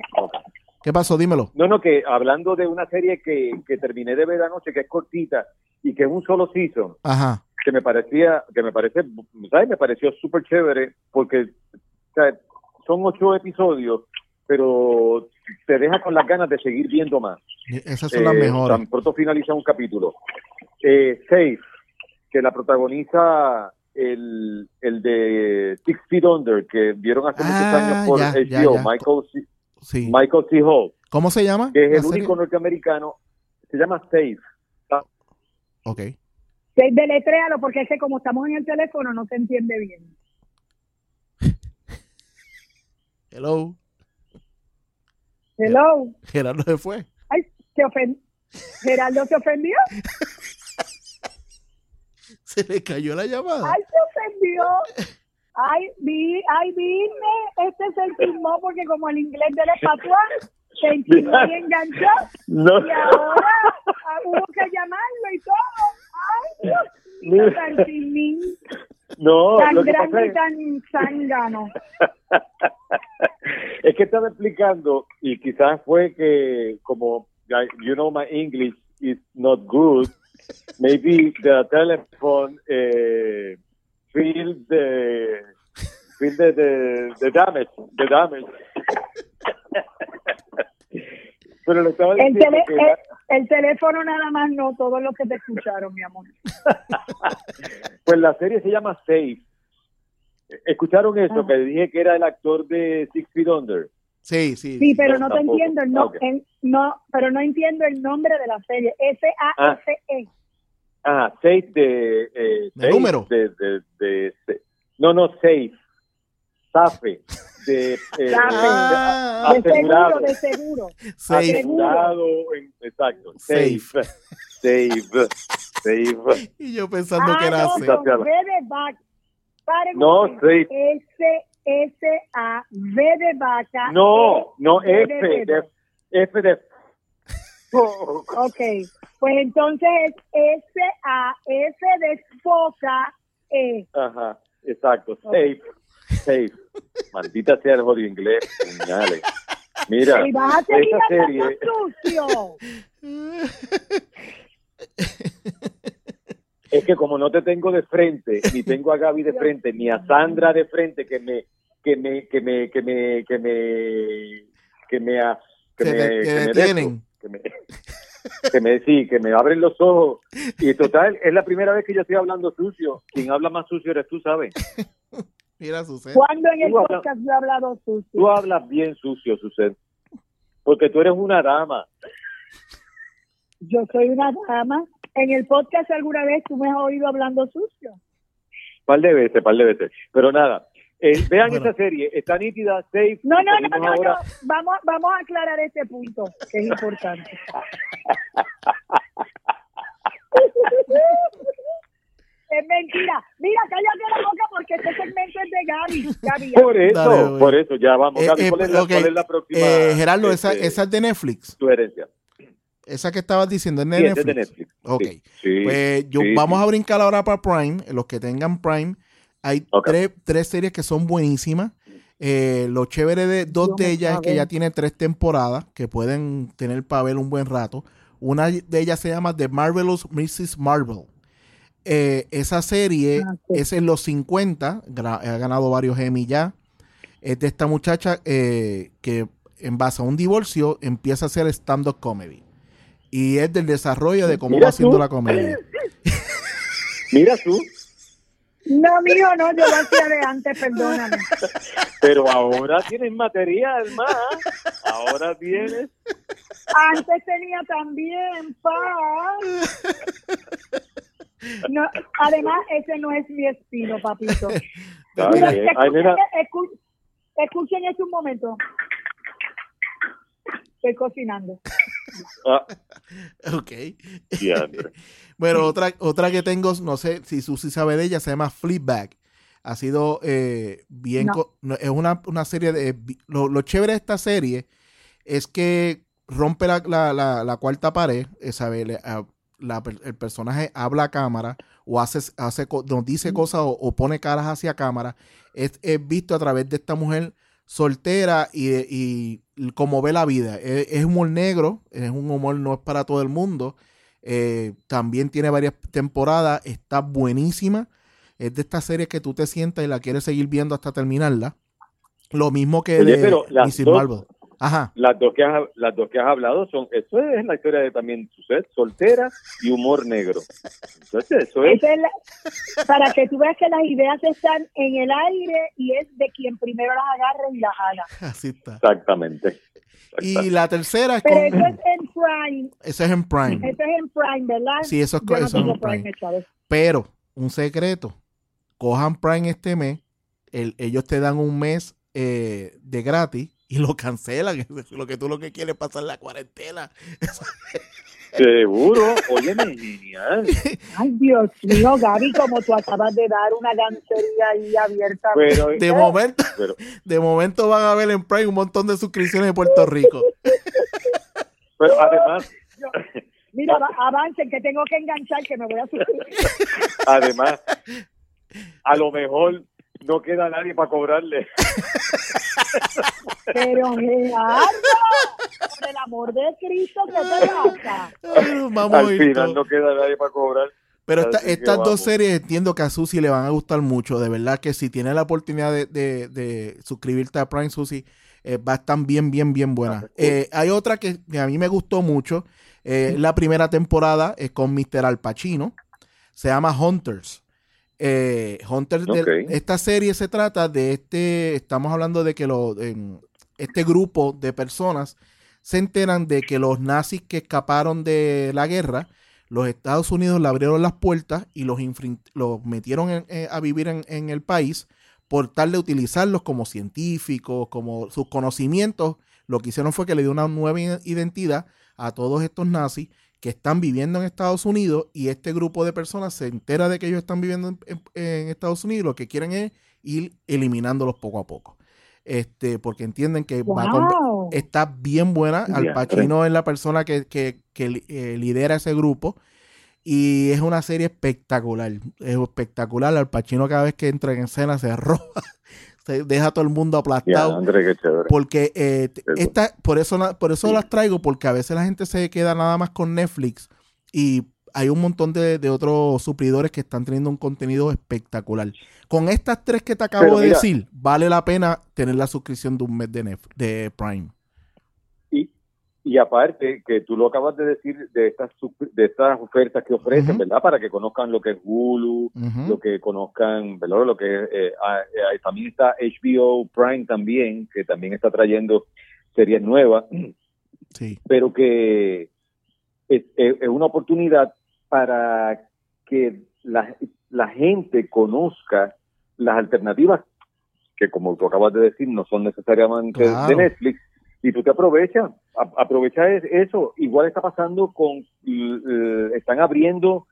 ¿qué pasó? Dímelo. No, no, que hablando de una serie que, que terminé de ver anoche, que es cortita y que es un solo season, Ajá. que me parecía, que me parece, ¿sabes? Me pareció súper chévere porque o sea, son ocho episodios, pero te deja con las ganas de seguir viendo más. Esas son las Eh, mejores. Tan pronto finaliza un capítulo. Eh, Safe, que la protagoniza el, el de Six Feet Under, que vieron hace muchos Ah, años por ya, HBO, ya, ya. Michael, C, Sí. Michael C. Hall, ¿Cómo se llama? que es el serie? único norteamericano, se llama Safe. Ok. Sí, Deletréalo, porque es que como estamos en el teléfono no se entiende bien. Hello. Hello. Gerardo se fue. Ay, se ofendió. Geraldo se ofendió. Se le cayó la llamada. Ay, se ofendió. Ay, vi, ay, vine. Este se entimó porque como el inglés del espatuán se entimó y enganchó. No. Y ahora ah, hubo que llamarlo y todo. Ay, Dios mío, tan No, tan lo que pasa grande y es, tan zángano. es que estaba explicando y quizás fue que como you know my English is not good, maybe the telephone eh, feel the feel the, the, the damage, the damage. Pero le estaba El, diciendo tele- que el, el teléfono nada más no, todos los que te escucharon, mi amor. pues la serie se llama Safe. ¿Escucharon eso? Ajá. Que dije que era el actor de Six Feet Under. Sí, sí. Sí, pero no te tampoco. entiendo el no, Ah, el- no, pero no entiendo el nombre de la serie. S A F E. Ah, safe de... Eh, ¿De safe número? De, de, de- de- no, no, safe. Safe. De, eh. Ah, De asegurado. seguro, de seguro. safe. Asegurado. en- exacto. Safe. Safe. Safe. Safe. Y yo pensando que Ah, era no, de. Paren No, safe. S S A V de vaca. No, E, no, F. de. De, F de... Oh, Ok, pues entonces es S A F de foca E. Ajá, exacto. Safe. Safe. Maldita sea el jodido inglés. puñales. Mira, Y vas a seguir esa serie... sucio. Es que como no te tengo de frente, ni tengo a Gaby de frente, ni a Sandra de frente que me, que me, que me, que me, que me, que me, que Que me, que me, que me, sí, que me abren los ojos. Y total, es la primera vez que yo estoy hablando sucio. Quien habla más sucio eres tú, ¿sabes? Mira. ¿Cuándo en el Tú hablas- podcast yo he hablado sucio? Tú hablas bien sucio, Suced. Porque tú eres una dama. Yo soy una dama. En el podcast alguna vez tú me has oído hablando sucio. Par de veces, par de veces. Pero nada, eh, vean Bueno. esa serie. Está nítida, safe. No, no, no, no, ahora. no. Vamos, vamos a aclarar este punto, que es importante. es mentira. Mira, cállate la boca porque este segmento es de Gaby. Gaby. Por eso, Dale, por eso, ya vamos. Eh, Gaby, eh, ¿cuál, es la, ok, cuál es la próxima? eh, Gerardo, esa, este, esa es de Netflix. sugerencia? Esa que estabas diciendo es de Sí, Netflix. es de Netflix. Ok. Sí, Pues yo, sí, vamos sí. a brincar ahora para Prime. Los que tengan Prime, hay tres, tres series que son buenísimas. Eh, lo chévere de dos Dios de ellas es que ya tiene tres temporadas que pueden tener para ver un buen rato. Una de ellas se llama The Marvelous Mrs. Marvel. Eh, esa serie Ah, sí. es en los 50, gra- ha ganado varios Emmy ya. Es de esta muchacha eh, que en base a un divorcio empieza a hacer stand-up comedy. Y es del desarrollo de cómo Mira va haciendo la comedia. Mira tú, No, mijo, no, yo lo hacía de antes, perdóname. pero ahora tienes material más. Ahora tienes. Antes tenía también paz. No, además, ese no es mi estilo, papito. Mira. Ay, escuchen, escu- escuchen eso un momento. Estoy cocinando. ah, Ok. Bueno, otra, otra que tengo, no sé si Susi sabe de ella, se llama Fleabag. Ha sido eh, bien... No. es una, una serie de... vi- Lo, lo chévere de esta serie es que rompe la, la- la- la cuarta pared, eh, ¿sabe? Le- a- la el personaje habla a cámara o hace, hace nos dice cosas o, o pone caras hacia cámara. Es, es visto a través de esta mujer soltera y, y, y como ve la vida. Es, es humor negro, es un humor no es para todo el mundo. Eh, también tiene varias temporadas, está buenísima. Es de estas series que tú te sientas y la quieres seguir viendo hasta terminarla. Lo mismo que Oye, de pero las dos-. Ajá. Las dos que has, las dos que has hablado son, eso es la historia de también Suset, soltera y humor negro. Entonces, eso es, Esa es la- para que tú veas que las ideas están en el aire y es de quien primero las agarre y las haga. Así está. exactamente. Y la tercera es Pero con. eso es en Prime. Eso es en Prime. Eso es en Prime, ¿verdad? Sí, eso es, no eso es en Prime. Pero, un secreto. Cojan Prime este mes. el- ellos te dan un mes eh, de gratis y lo cancelan. Lo que tú lo que quieres es pasar la cuarentena. Seguro, óyeme, genial. Ay, Dios mío, Gaby, como tú acabas de dar una gancería ahí abierta. Pero, De momento, pero, de momento van a ver en Prime un montón de suscripciones de Puerto Rico. pero además, Mira, va- avancen, que tengo que enganchar, que me voy a suscribir. además, a lo mejor no queda nadie para cobrarle. Pero, Gerardo, por el amor de Cristo, ¿qué te pasa? Ay, Vamos a Al final no queda nadie para cobrar. Pero esta- estas dos series entiendo que a Susi le van a gustar mucho. De verdad que si tienes la oportunidad de, de- de suscribirte a Prime Susi, eh, va a estar bien, bien, bien buena. Ah. Eh, hay otra que, que a mí me gustó mucho. eh, la primera temporada es con Mr. Al Pacino. Se llama Hunters. Eh, Hunters, del- Ok. esta serie se trata de este, estamos hablando de que lo, en- este grupo de personas se enteran de que los nazis que escaparon de la guerra, los Estados Unidos le abrieron las puertas y los, metieron eh, a vivir en, el país por tal de utilizarlos como científicos, como sus conocimientos. Lo que hicieron fue que le dio una nueva identidad a todos estos nazis que están viviendo en Estados Unidos y este grupo de personas se entera de que ellos están viviendo en, en- Estados Unidos. Lo que quieren es ir eliminándolos poco a poco. Este, porque entienden que va a con- Wow. está bien buena. Al Diantre. Pacino es la persona que, que- eh, lidera ese grupo. Y es una serie espectacular. Es espectacular. Al Pacino cada vez que entra en escena se roba. Se deja a todo el mundo aplastado. André, qué chévere. Porque eh, esta, por eso, por eso las traigo, porque a veces la gente se queda nada más con Netflix y hay un montón de, de, otros suplidores que están teniendo un contenido espectacular. Con estas tres que te acabo de decir, vale la pena tener la suscripción de un mes de, de Prime. Y aparte, que tú lo acabas de decir de estas de estas ofertas que ofrecen, ¿verdad? Para que conozcan lo que es Hulu, lo que conozcan, ¿verdad? Lo que eh, ah, eh, también está HBO Prime también, que también está trayendo series nuevas. Sí. Pero que es, una oportunidad para que la, la gente conozca las alternativas que como tú acabas de decir no son necesariamente de Netflix y tú te aprovechas, aprovecha eso. Igual está pasando con, están abriendo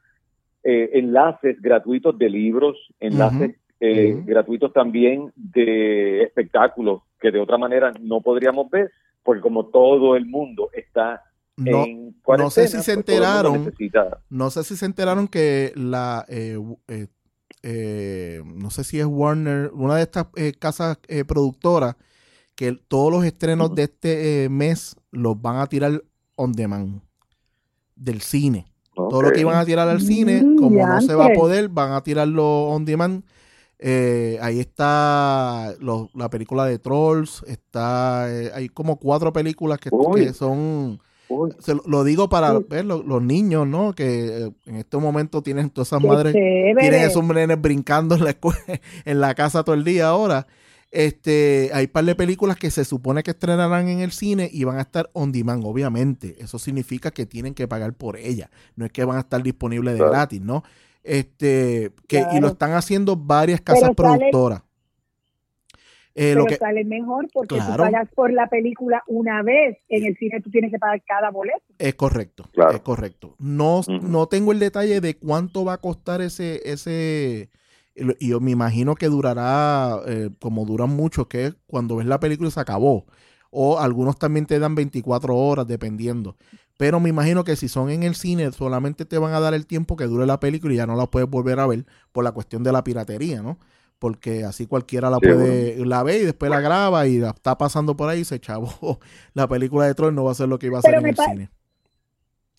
eh, enlaces gratuitos de libros, enlaces eh, gratuitos también de espectáculos que de otra manera no podríamos ver, porque como todo el mundo está no, en no sé si se pues enteraron, no sé si se enteraron que la, eh, no sé si es Warner, una de estas casas productoras que todos los estrenos de este eh, mes los van a tirar on demand del cine. Todo lo que iban a tirar al cine, mm, como no se va a poder, van a tirarlo on demand. Eh, ahí está la película de Trolls, está eh, hay como cuatro películas que, son lo, digo para ver los niños, ¿no? Que en este momento tienen todas esas madres, tienen esos nenes brincando en la, en la casa todo el día ahora. Este, hay un par de películas que se supone que estrenarán en el cine y van a estar on demand, obviamente. Eso significa que tienen que pagar por ellas. No es que van a estar disponibles de gratis, ¿no? Este, que, y lo están haciendo varias casas productoras. Eh, pero sale mejor porque tú pagas por la película una vez. En el cine tú tienes que pagar cada boleto. Es correcto, es correcto. No, no tengo el detalle de cuánto va a costar ese, ese, y yo me imagino que durará eh, como duran mucho, que cuando ves la película se acabó. O algunos también te dan 24 horas, dependiendo. Pero me imagino que si son en el cine, solamente te van a dar el tiempo que dure la película y ya no la puedes volver a ver por la cuestión de la piratería, ¿no? Porque así cualquiera la puede, la ve y después la graba y la está pasando por ahí y se chavó. La película de Troy no va a ser lo que iba a ser en el cine.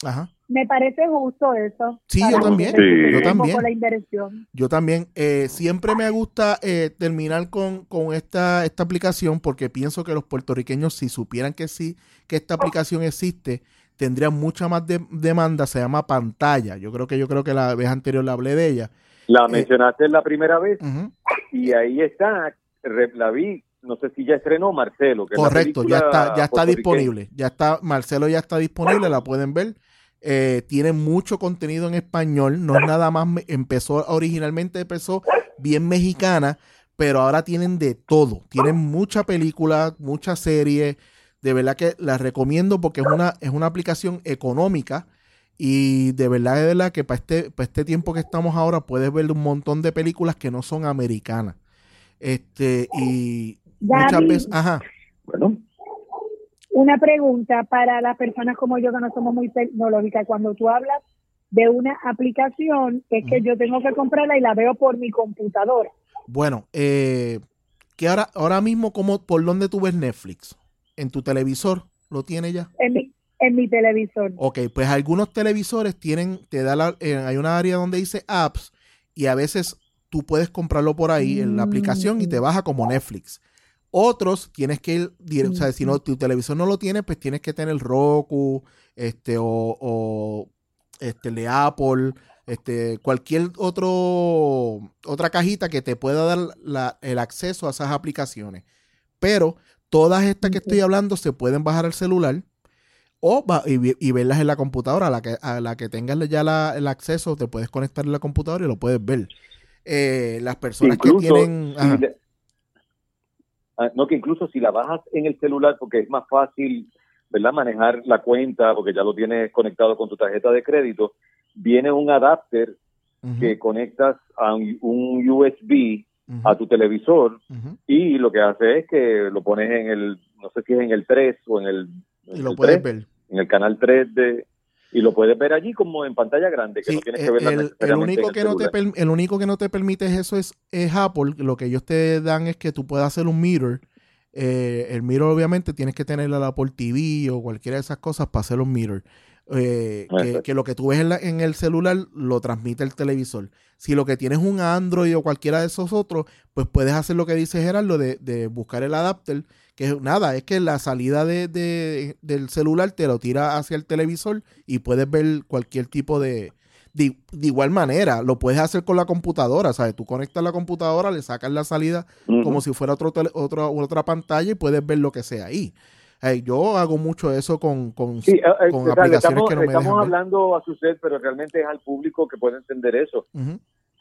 Ajá. Me parece justo eso. Sí, yo también. Yo también. La inversión. Yo también. Eh, siempre me gusta eh, terminar con, esta, esta aplicación porque pienso que los puertorriqueños, si supieran que sí, que esta aplicación existe, tendrían mucha más demanda. Se llama pantalla. Yo creo que yo creo que la vez anterior la hablé de ella. La eh, mencionaste la primera vez y ahí está. La vi no sé si ya estrenó Marcelo. Correcto, ya está, ya está disponible. Ya está, Marcelo ya está disponible, la pueden ver. Eh, tiene mucho contenido en español, no es nada más, empezó originalmente, empezó bien mexicana, pero ahora tienen de todo, tienen mucha película, mucha serie, de verdad que la recomiendo porque es una, es una aplicación económica y de verdad, de verdad que para este, para este tiempo que estamos ahora puedes ver un montón de películas que no son americanas. Este, y muchas veces, ajá. Bueno, una pregunta para las personas como yo que no somos muy tecnológicas. Cuando tú hablas de una aplicación, es que yo tengo que comprarla y la veo por mi computadora. Bueno, eh, que ahora, ahora mismo, como ¿por dónde tú ves Netflix? ¿En tu televisor? ¿Lo tiene ya? En mi, en mi televisor. Ok, pues algunos televisores tienen, te da la, eh, hay una área donde dice apps y a veces tú puedes comprarlo por ahí en la aplicación y te mm. baja como Netflix. Otros tienes que ir, o sea, si no, tu televisor no lo tiene, pues tienes que tener Roku, este, o, este, de Apple, este, cualquier otro, otra cajita que te pueda dar el acceso a esas aplicaciones. Pero todas estas que estoy hablando se pueden bajar al celular o y, verlas en la computadora. A la que, a la que tengas ya el acceso, te puedes conectar en la computadora y lo puedes ver. Eh, las personas que tienen... Ah, no que incluso si la bajas en el celular porque es más fácil verdad manejar la cuenta porque ya lo tienes conectado con tu tarjeta de crédito viene un adapter que conectas a un, USB a tu televisor y lo que hace es que lo pones en el no sé si es en el 3 o en el, lo puedes ver. En el canal 3 de y lo puedes ver allí como en pantalla grande, que no tienes que ver el, el único que no te el único que no te permite eso es, es, Apple. Lo que ellos te dan es que tú puedas hacer un mirror. Eh, el mirror obviamente tienes que tener la Apple TV o cualquiera de esas cosas para hacer un mirror. eh, que, lo que tú ves en, el celular lo transmite el televisor. Si lo que tienes es un Android o cualquiera de esos otros, pues puedes hacer lo que dice Gerardo de, de buscar el adapter, que nada, es que la salida de, del celular te lo tira hacia el televisor y puedes ver cualquier tipo de, de, igual manera, lo puedes hacer con la computadora, ¿sabes? Tú conectas la computadora, le sacas la salida como si fuera otro otro, otra pantalla y puedes ver lo que sea ahí. yo hago mucho eso con, con, eh, eh, aplicaciones que no me Estamos hablando a su sed, pero realmente es al público que puede entender eso.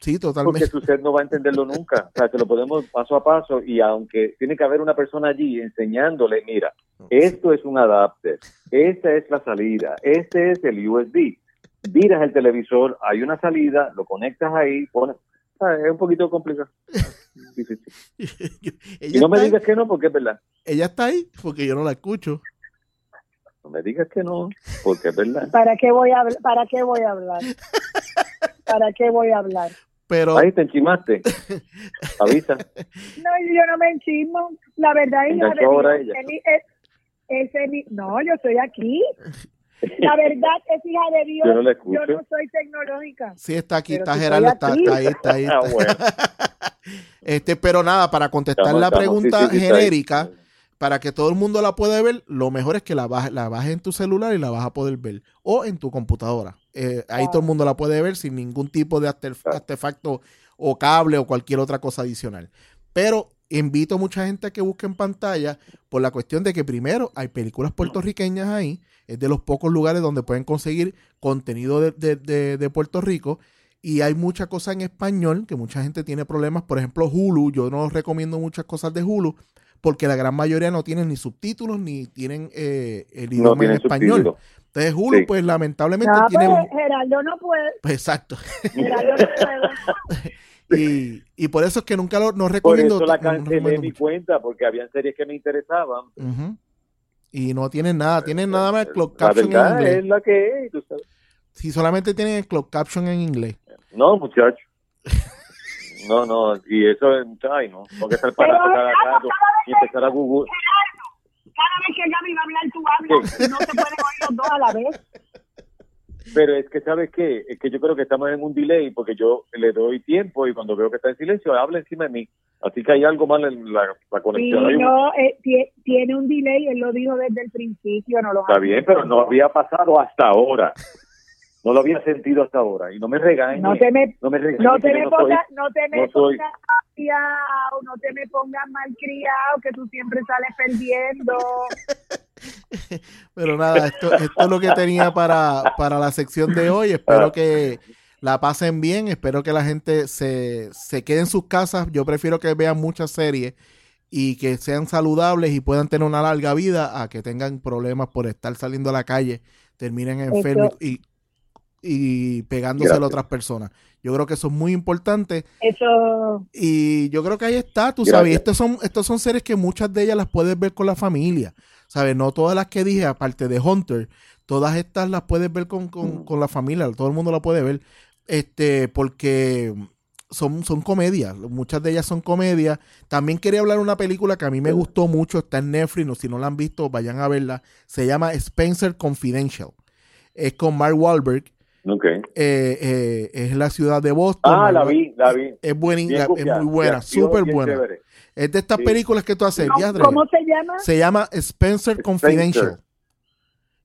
Sí, totalmente. Porque sed no va a entenderlo nunca. O sea, que lo podemos paso a paso y aunque tiene que haber una persona allí enseñándole, mira, esto es un adapter, esta es la salida, este es el USB viras el televisor, hay una salida, lo conectas ahí, pones... Es un poquito complicado. y no me digas que no, porque es verdad. Ella está ahí porque yo no la escucho. No me digas que no, porque es verdad. ¿Para qué voy a, para qué voy a hablar? ¿Para qué voy a hablar? Pero... Ahí te enchimaste. Avisa. No, yo no me enchismo. La verdad, hija de ese, no, yo estoy aquí. La verdad es hija de Dios. Yo no, soy tecnológica. Sí, está aquí, está Gerardo, está, ahí, está ahí. Ah, este, pero nada, para contestar la pregunta genérica, para que todo el mundo la pueda ver, lo mejor es que la bajes la baje en tu celular y la vas a poder ver. O en tu computadora. Eh, ahí todo el mundo la puede ver sin ningún tipo de artefacto o cable o cualquier otra cosa adicional. Pero invito a mucha gente a que busque en pantalla por la cuestión de que primero hay películas puertorriqueñas ahí es de los pocos lugares donde pueden conseguir contenido de, Puerto Rico. Y hay mucha cosa en español que mucha gente tiene problemas. Por ejemplo, Hulu. Yo no recomiendo muchas cosas de Hulu porque la gran mayoría no tienen ni subtítulos ni tienen eh, el idioma en español. Entonces Hulu, pues lamentablemente tiene... Pues, Geraldo no puede. Pues, exacto. Geraldo no puede. y, y, por eso es que nunca lo no recomiendo. Por eso la cancelé mi cuenta porque habían series que me interesaban y no tienen nada, tienen nada más clock caption en inglés. es la que es, Si solamente tienen el clock caption en inglés. No, muchacho. No, no, y eso es, ay, no, porque estar parado cada rato y empezar a Google. Cada vez que Gaby va a hablar, tú hablas, no se pueden oír los dos a la vez. Pero es que, ¿sabes qué? Es que yo creo que estamos en un delay porque yo le doy tiempo y cuando veo que está en silencio, habla encima de mí. Así que hay algo mal en la, conexión. Sí, no, eh, tiene un delay, él lo dijo desde el principio. no lo Está bien, pero no había pasado hasta ahora. No lo había sentido hasta ahora. Y no me regañes. No te me, no me, no te me no te me no te me pongas malcriado, que tú siempre sales perdiendo. Pero nada, esto, esto es lo que tenía para, para la sección de hoy. Espero que la pasen bien. Espero que la gente se, se quede en sus casas. Yo prefiero que vean muchas series y que sean saludables y puedan tener una larga vida a que tengan problemas por estar saliendo a la calle, terminen enfermos y, y pegándose a otras personas. Yo creo que eso es muy importante. Eso. Y yo creo que ahí está, tú sabes. Estos son, estos son series que muchas de ellas las puedes ver con la familia. ¿Sabes? No todas las que dije, aparte de Hunter, todas estas las puedes ver con, con, con la familia. Todo el mundo la puede ver este, porque son, son comedias, muchas de ellas son comedias. También quería hablar de una película que a mí me gustó mucho, está en Netflix, no, si no la han visto, vayan a verla. Se llama Spencer Confidential. Es con Mark Wahlberg. Okay. Eh, eh, es la ciudad de Boston. Ah, la vi, la vi. Es, buena, es muy buena, súper buena. Es de estas películas que tú haces. ¿Cómo, se llama? Se llama Spencer, Confidential.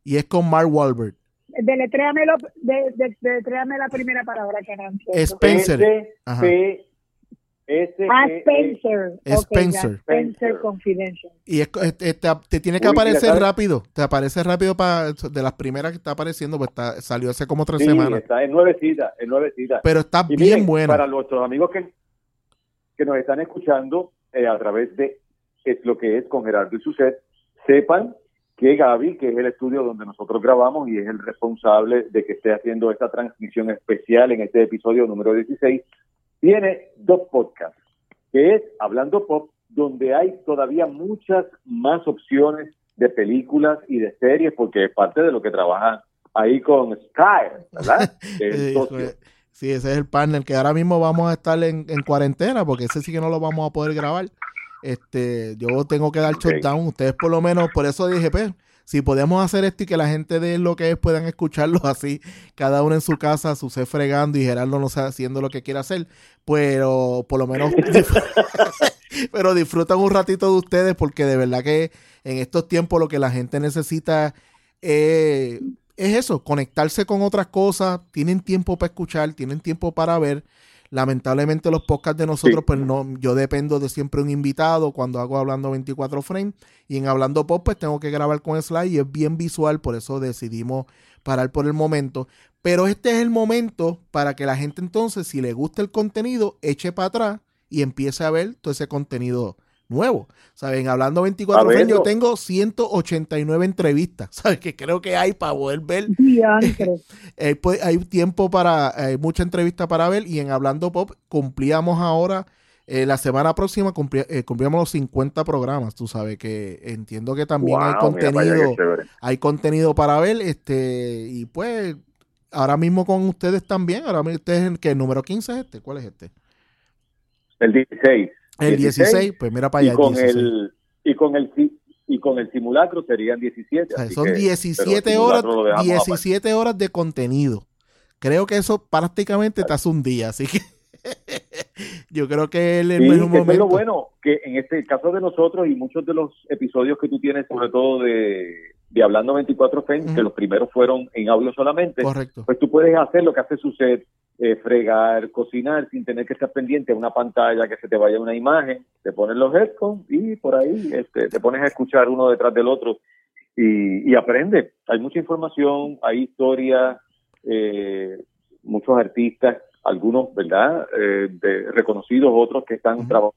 Y es con Mark Wahlberg deletréame, de, de, la primera palabra que eran. Spencer. S S ah, Spencer. Spencer. Spencer Confidential. Y es, te, tiene que aparecer rápido. Te aparece rápido para de las primeras que está apareciendo, pues está, salió hace como tres semanas. Está en nuevecita, en nuevecita. Pero está bien buena. Para nuestros amigos que, que nos están escuchando eh, a través de es lo que es con Gerardo y Suset, sepan que Gaby, que es el estudio donde nosotros grabamos y es el responsable de que esté haciendo esta transmisión especial en este episodio número 16, tiene dos podcasts, que es Hablando Pop, donde hay todavía muchas más opciones de películas y de series, porque es parte de lo que trabaja ahí con Sky, ¿verdad? sí, ese es el partner que ahora mismo vamos a estar en, en cuarentena, porque ese sí que no lo vamos a poder grabar. Este, yo tengo que dar shutdown. Ustedes por lo menos, por eso dije, pues, si podemos hacer esto y que la gente de lo que es puedan escucharlo así, cada uno en su casa, su ser fregando y Gerardo no sé haciendo lo que quiera hacer, pero por lo menos pero disfrutan un ratito de ustedes porque de verdad que en estos tiempos lo que la gente necesita es eso, conectarse con otras cosas, tienen tiempo para escuchar, tienen tiempo para ver Lamentablemente los podcasts de nosotros, pues no, yo dependo de siempre un invitado cuando hago hablando 24 frames y en hablando pop pues tengo que grabar con slide y es bien visual, por eso decidimos parar por el momento. Pero este es el momento para que la gente entonces, si le gusta el contenido, eche para atrás y empiece a ver todo ese contenido nuevo. ¿Saben? Hablando 24 frames, yo tengo 189 entrevistas, ¿sabes? Que creo que hay para poder ver. eh, pues, hay tiempo para, hay mucha entrevista para ver y en Hablando Pop cumplíamos ahora, eh, la semana próxima eh, cumplíamos los 50 programas, tú sabes que entiendo que también hay contenido, hay contenido para ver, este, y pues ahora mismo con ustedes también, ahora ustedes, ¿qué número 15 es este? ¿Cuál es este? El 16. El 16, pues mira para allá. Y con, el, y con el y con el simulacro serían 17. son 17 horas, 17 horas de contenido. Creo que eso prácticamente te hace un día, así que yo creo que el, el momento. Es lo bueno, que en este caso de nosotros y muchos de los episodios que tú tienes, sobre todo de, de Hablando 24 Frames, que los primeros fueron en audio solamente, Correcto. pues tú puedes hacer lo que hace su set, eh, fregar, cocinar sin tener que estar pendiente a una pantalla que se te vaya una imagen, te pones los headphones y por ahí este, te pones a escuchar uno detrás del otro y, y aprende. Hay mucha información, hay historia, eh, muchos artistas, algunos, ¿verdad? Eh, de, reconocidos, otros que están trabajando.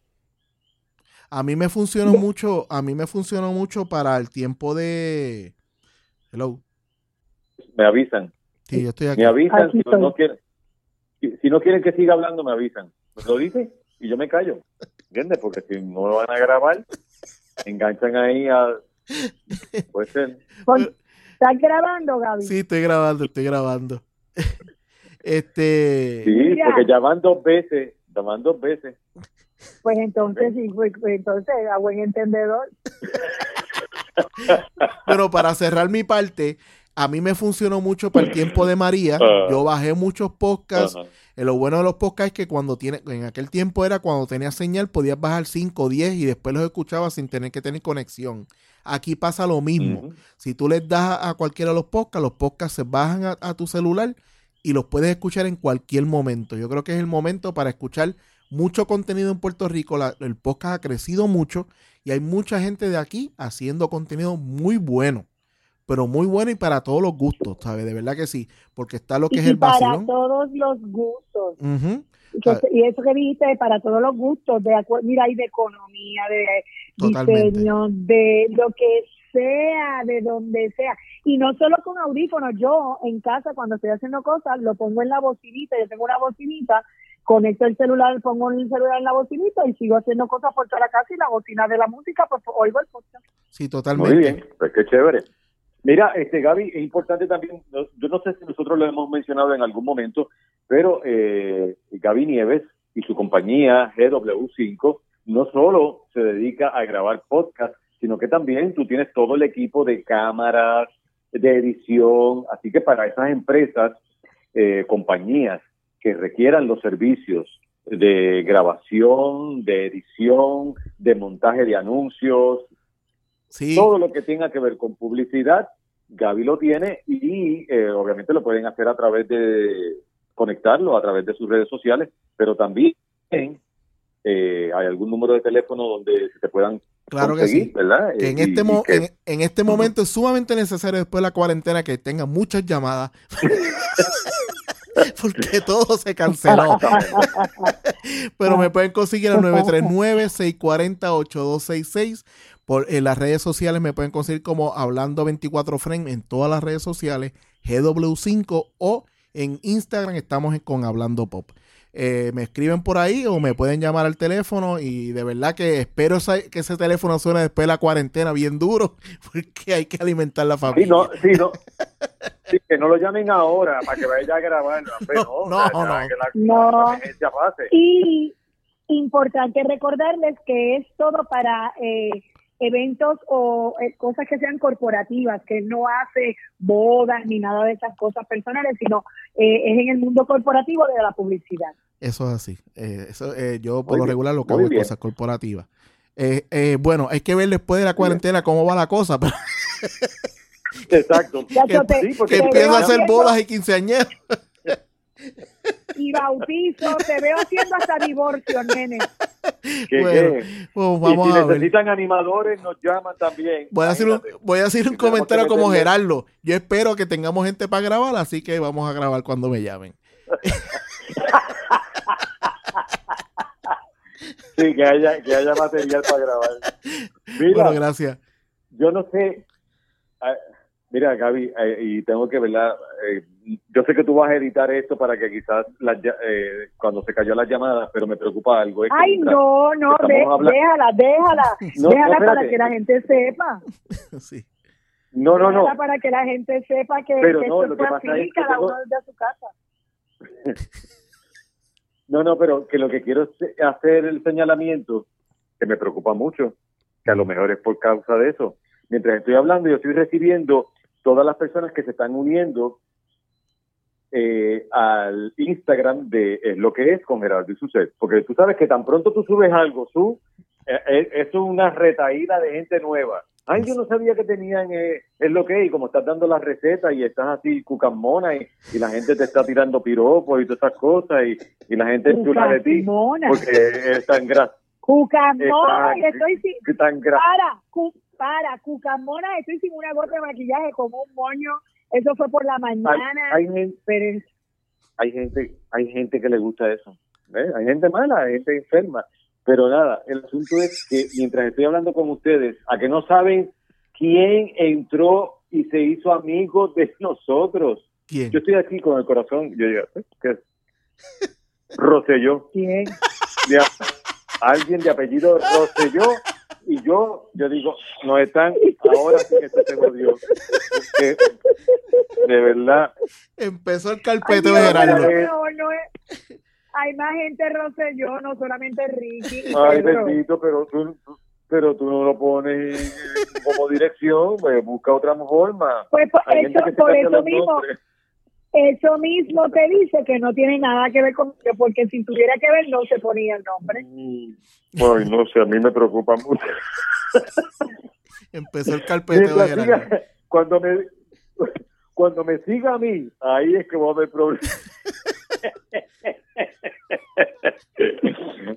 A mí me funcionó mucho, a mí me funcionó mucho para el tiempo de... Hello. Me avisan. Sí, yo estoy aquí. Me avisan si no quieren si, no quieren que siga hablando, me avisan. Pues lo dicen y yo me callo. ¿Entiendes? Porque si no lo van a grabar, enganchan ahí a. Puede ser. ¿Estás grabando, Gaby? Sí, estoy grabando, estoy grabando. este. Sí, porque ya van dos veces, ya van dos veces. Pues entonces, sí, pues, pues, entonces, a buen entendedor. Bueno, para cerrar mi parte, a mí me funcionó mucho para el tiempo de María. Ah. Yo bajé muchos podcasts. Eh, lo bueno de los podcasts es que cuando tiene, en aquel tiempo era cuando tenía señal, podías bajar 5 o 10 y después los escuchabas sin tener que tener conexión. Aquí pasa lo mismo. Si tú les das a cualquiera de los podcasts, los podcasts se bajan a, tu celular y los puedes escuchar en cualquier momento. Yo creo que es el momento para escuchar mucho contenido en Puerto Rico. el podcast ha crecido mucho y hay mucha gente de aquí haciendo contenido muy bueno pero muy bueno y para todos los gustos, ¿sabes? De verdad que sí, porque está lo que es el vacilón. Para todos los gustos. y eso que dijiste, para todos los gustos, de mira, hay de economía, de diseño, de lo que sea, de donde sea. Y no solo con audífonos, yo en casa cuando estoy haciendo cosas, lo pongo en la bocinita, yo tengo una bocinita, conecto el celular, pongo el celular en la bocinita y sigo haciendo cosas por toda la casa y la bocina de la música, pues oigo el podcast. Sí, totalmente. Muy bien, pues qué chévere. Mira, este Gaby, es importante también, yo no sé si nosotros lo hemos mencionado en algún momento, pero eh, Gaby Nieves y su compañía GW5 no solo se dedica a grabar podcast, sino que también tú tienes todo el equipo de cámaras, de edición, así que para esas empresas, eh, compañías que requieran los servicios de grabación, de edición, de montaje de anuncios, todo lo que tenga que ver con publicidad, Gaby lo tiene y eh, obviamente lo pueden hacer a través de conectarlo a través de sus redes sociales, pero también eh, hay algún número de teléfono donde se te puedan claro conseguir, ¿verdad? en, este en, este momento es sumamente necesario después de la cuarentena que tenga muchas llamadas. porque todo se canceló. Pero me pueden conseguir al 939-640-8266 en las redes sociales me pueden conseguir como Hablando 24 Frame en todas las redes sociales, GW5 o en Instagram estamos con Hablando Pop. Eh, me escriben por ahí o me pueden llamar al teléfono y de verdad que espero que ese teléfono suene después de la cuarentena bien duro porque hay que alimentar la familia. Sí, no, sí, no. que no lo llamen ahora para que vaya a grabar. No, no, no. no. no. Y importante recordarles que es todo para... Eh, eventos o eh, cosas que sean corporativas, que no hace bodas ni nada de esas cosas personales, sino eh, es en el mundo corporativo de la publicidad. Eso es así. Eh, eso, eh, yo por lo regular lo que hago es cosas corporativas. Eh, eh, bueno, hay que ver después de la cuarentena cómo va la cosa. Pero Exacto. Ya que, sí, que empieza a hacer bodas y quinceañeros. Y bautizo, te veo haciendo hasta divorcio, nene. Que- Bueno, que- pues y si a ver. necesitan animadores, nos llaman también. Voy a, hacer un, voy a decir un comentario como Gerardo. Yo espero que tengamos gente para grabar, así que vamos a grabar cuando me llamen. Sí, que haya, que haya material para grabar. Mira, Bueno, gracias. yo no sé. ah, Mira, Gaby, eh, y tengo que verla. Eh, yo sé que tú vas a editar esto para que quizás ll- eh, cuando se cayó las llamadas, pero me preocupa algo. es que Ay, no, no, estamos de- hablando- déjala, déjala, No, déjala no, para que la gente sepa. Sí. No, no, no. Déjala para que la gente sepa que, Pero que no, esto lo que fue pasa así, es que cada tengo- uno desde su casa. No, no, pero que lo que quiero es hacer el señalamiento, que me preocupa mucho, que a lo mejor es por causa de eso. Mientras estoy hablando, yo estoy recibiendo todas las personas que se están uniendo eh, al Instagram de eh, lo que es con Gerardo y Suset. Porque tú sabes que tan pronto tú subes algo, su, eh, eh, eso es una retaída de gente nueva. Ay, yo no sabía que tenían eh, es lo que es, y como estás dando las recetas y estás así cucamona y, y la gente te está tirando piropos y todas esas cosas y, y la gente es chula de ti porque es tan gra Cucamona, Está- estoy sin, tan para, cu, para, cucamona, estoy sin una gota de maquillaje como un moño. Eso fue por la mañana. hay gente pero es- hay gente hay gente que le gusta eso ¿ves? hay gente mala hay gente enferma pero nada el asunto es que mientras estoy hablando con ustedes a que no saben quién entró y se hizo amigo de nosotros ¿Quién? yo estoy aquí con el corazón yo digo ¿eh? ¿qué es? Rosselló ¿quién? de alguien de apellido Rosselló y yo yo digo no están ahora sí que esto se jodió Porque, de verdad Empezó el carpeteo Dios, de Gerardo. no, no es- Hay más gente Rosselló, no solamente Ricky. Ay, Pedro. bendito, pero tú, pero tú no lo pones como dirección, pues busca otra forma. Pues por Hay eso, gente que se por eso mismo, nombres. Eso mismo te dice que no tiene nada que ver con porque si tuviera que ver no se ponía el nombre. Mm, Ay, no sé, a mí me preocupa mucho. Empezó el carpeteo de siga- cuando me cuando me siga a mí, ahí es que va a haber problemas.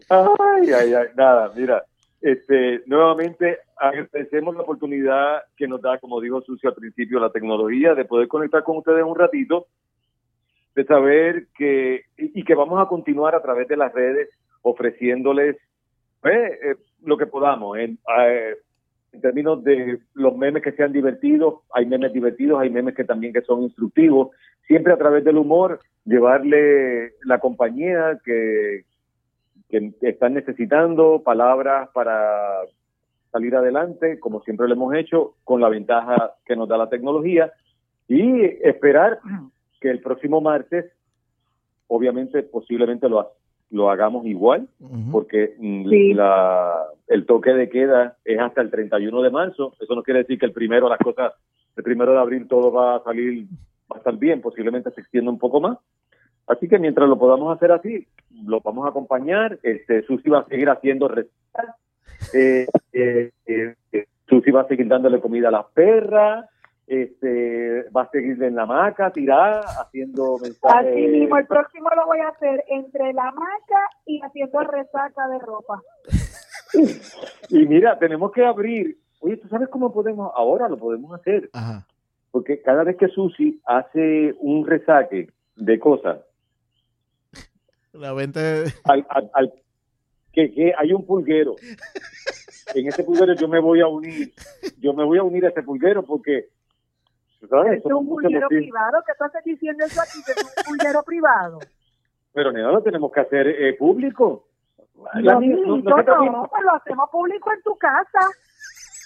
ay, ay, ay, nada, mira, este, nuevamente agradecemos la oportunidad que nos da, como dijo Sucio al principio, la tecnología, de poder conectar con ustedes un ratito, de saber que, y, y que vamos a continuar a través de las redes ofreciéndoles eh, eh, lo que podamos, en, eh, en términos de los memes que sean divertidos, hay memes divertidos, hay memes que también que son instructivos, siempre a través del humor, llevarle la compañía que, que están necesitando, palabras para salir adelante, como siempre lo hemos hecho, con la ventaja que nos da la tecnología, y esperar que el próximo martes, obviamente, posiblemente lo, lo hagamos igual, Ujú. porque mm, Sí. la, el toque de queda es hasta el 31 de marzo. Eso no quiere decir que el primero las cosas, el primero de abril todo va a salir, va a estar bien, posiblemente se extienda un poco más. Así que mientras lo podamos hacer así, lo vamos a acompañar. Este, Susi va a seguir haciendo recetas. Eh, eh, eh, Susi va a seguir dándole comida a las perras. Este, va a seguir en la hamaca, tirada, haciendo mensajes. Así mismo, el próximo lo voy a hacer entre la maca y haciendo resaca de ropa. Y mira, tenemos que abrir. Oye, ¿tú sabes cómo podemos? Ahora lo podemos hacer. Ajá. Porque cada vez que Susi hace un resaque de cosas, La venta de- al, al- al- que, que hay un pulguero. En ese pulguero yo me voy a unir. Yo me voy a unir a ese pulguero porque. ¿sabes? Es un pulguero privado, que tú estás diciendo eso aquí, que es un pulguero privado. Pero nada, lo tenemos que hacer eh, público. La No, no- no, pues lo hacemos público en tu casa.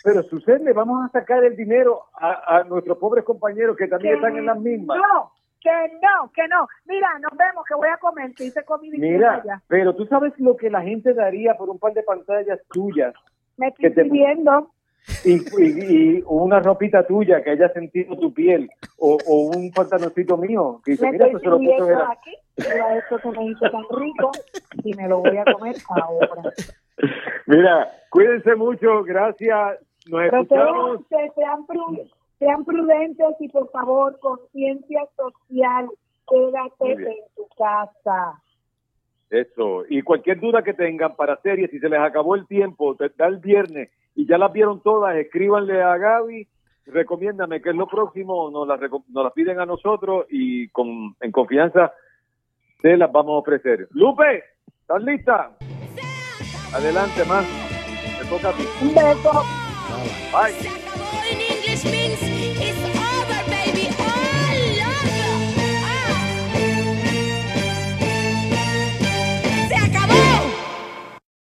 pero sucede, vamos a sacar el dinero a, a nuestros pobres compañeros que también están en las mismas. No, que no, que no. Mira, nos vemos, que voy a comer, que hice comida Mira, pero tú sabes lo que la gente daría por un par de pantallas tuyas Me estoy te- pidiendo. y, una ropita tuya que haya sentido tu piel o, un pantaloncito mío que dice, mira, eso se lo aquí, esto que me hizo tan rico y me lo voy a comer ahora. Mira, cuídense mucho, gracias. Nos escuchamos. Sean, sean prudentes y por favor, conciencia social, quédate en tu casa. Eso, y cualquier duda que tengan para series, si se les acabó el tiempo, da el viernes y ya las vieron todas, escríbanle a Gaby, recomiéndame qué es lo próximo, nos las, nos las piden a nosotros y con, en confianza se las vamos a ofrecer. Lupe, ¿estás lista? Adelante, más. Te toca a ti. Un beso. Bye.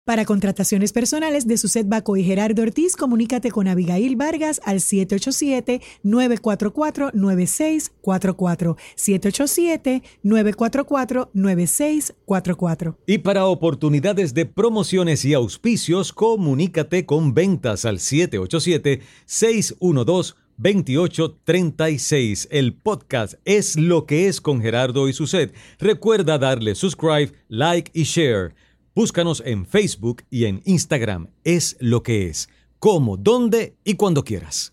Para contrataciones personales de Suset Baco y Gerardo Ortiz, comunícate con Abigail Vargas al 787-944-9644. 787-944-9644. Y para oportunidades de promociones y auspicios, comunícate con ventas al 787-612. 2836. El podcast es lo que es con Gerardo y Suset. Recuerda darle subscribe, like y share. Búscanos en Facebook y en Instagram. Es lo que es. Como, dónde y cuando quieras.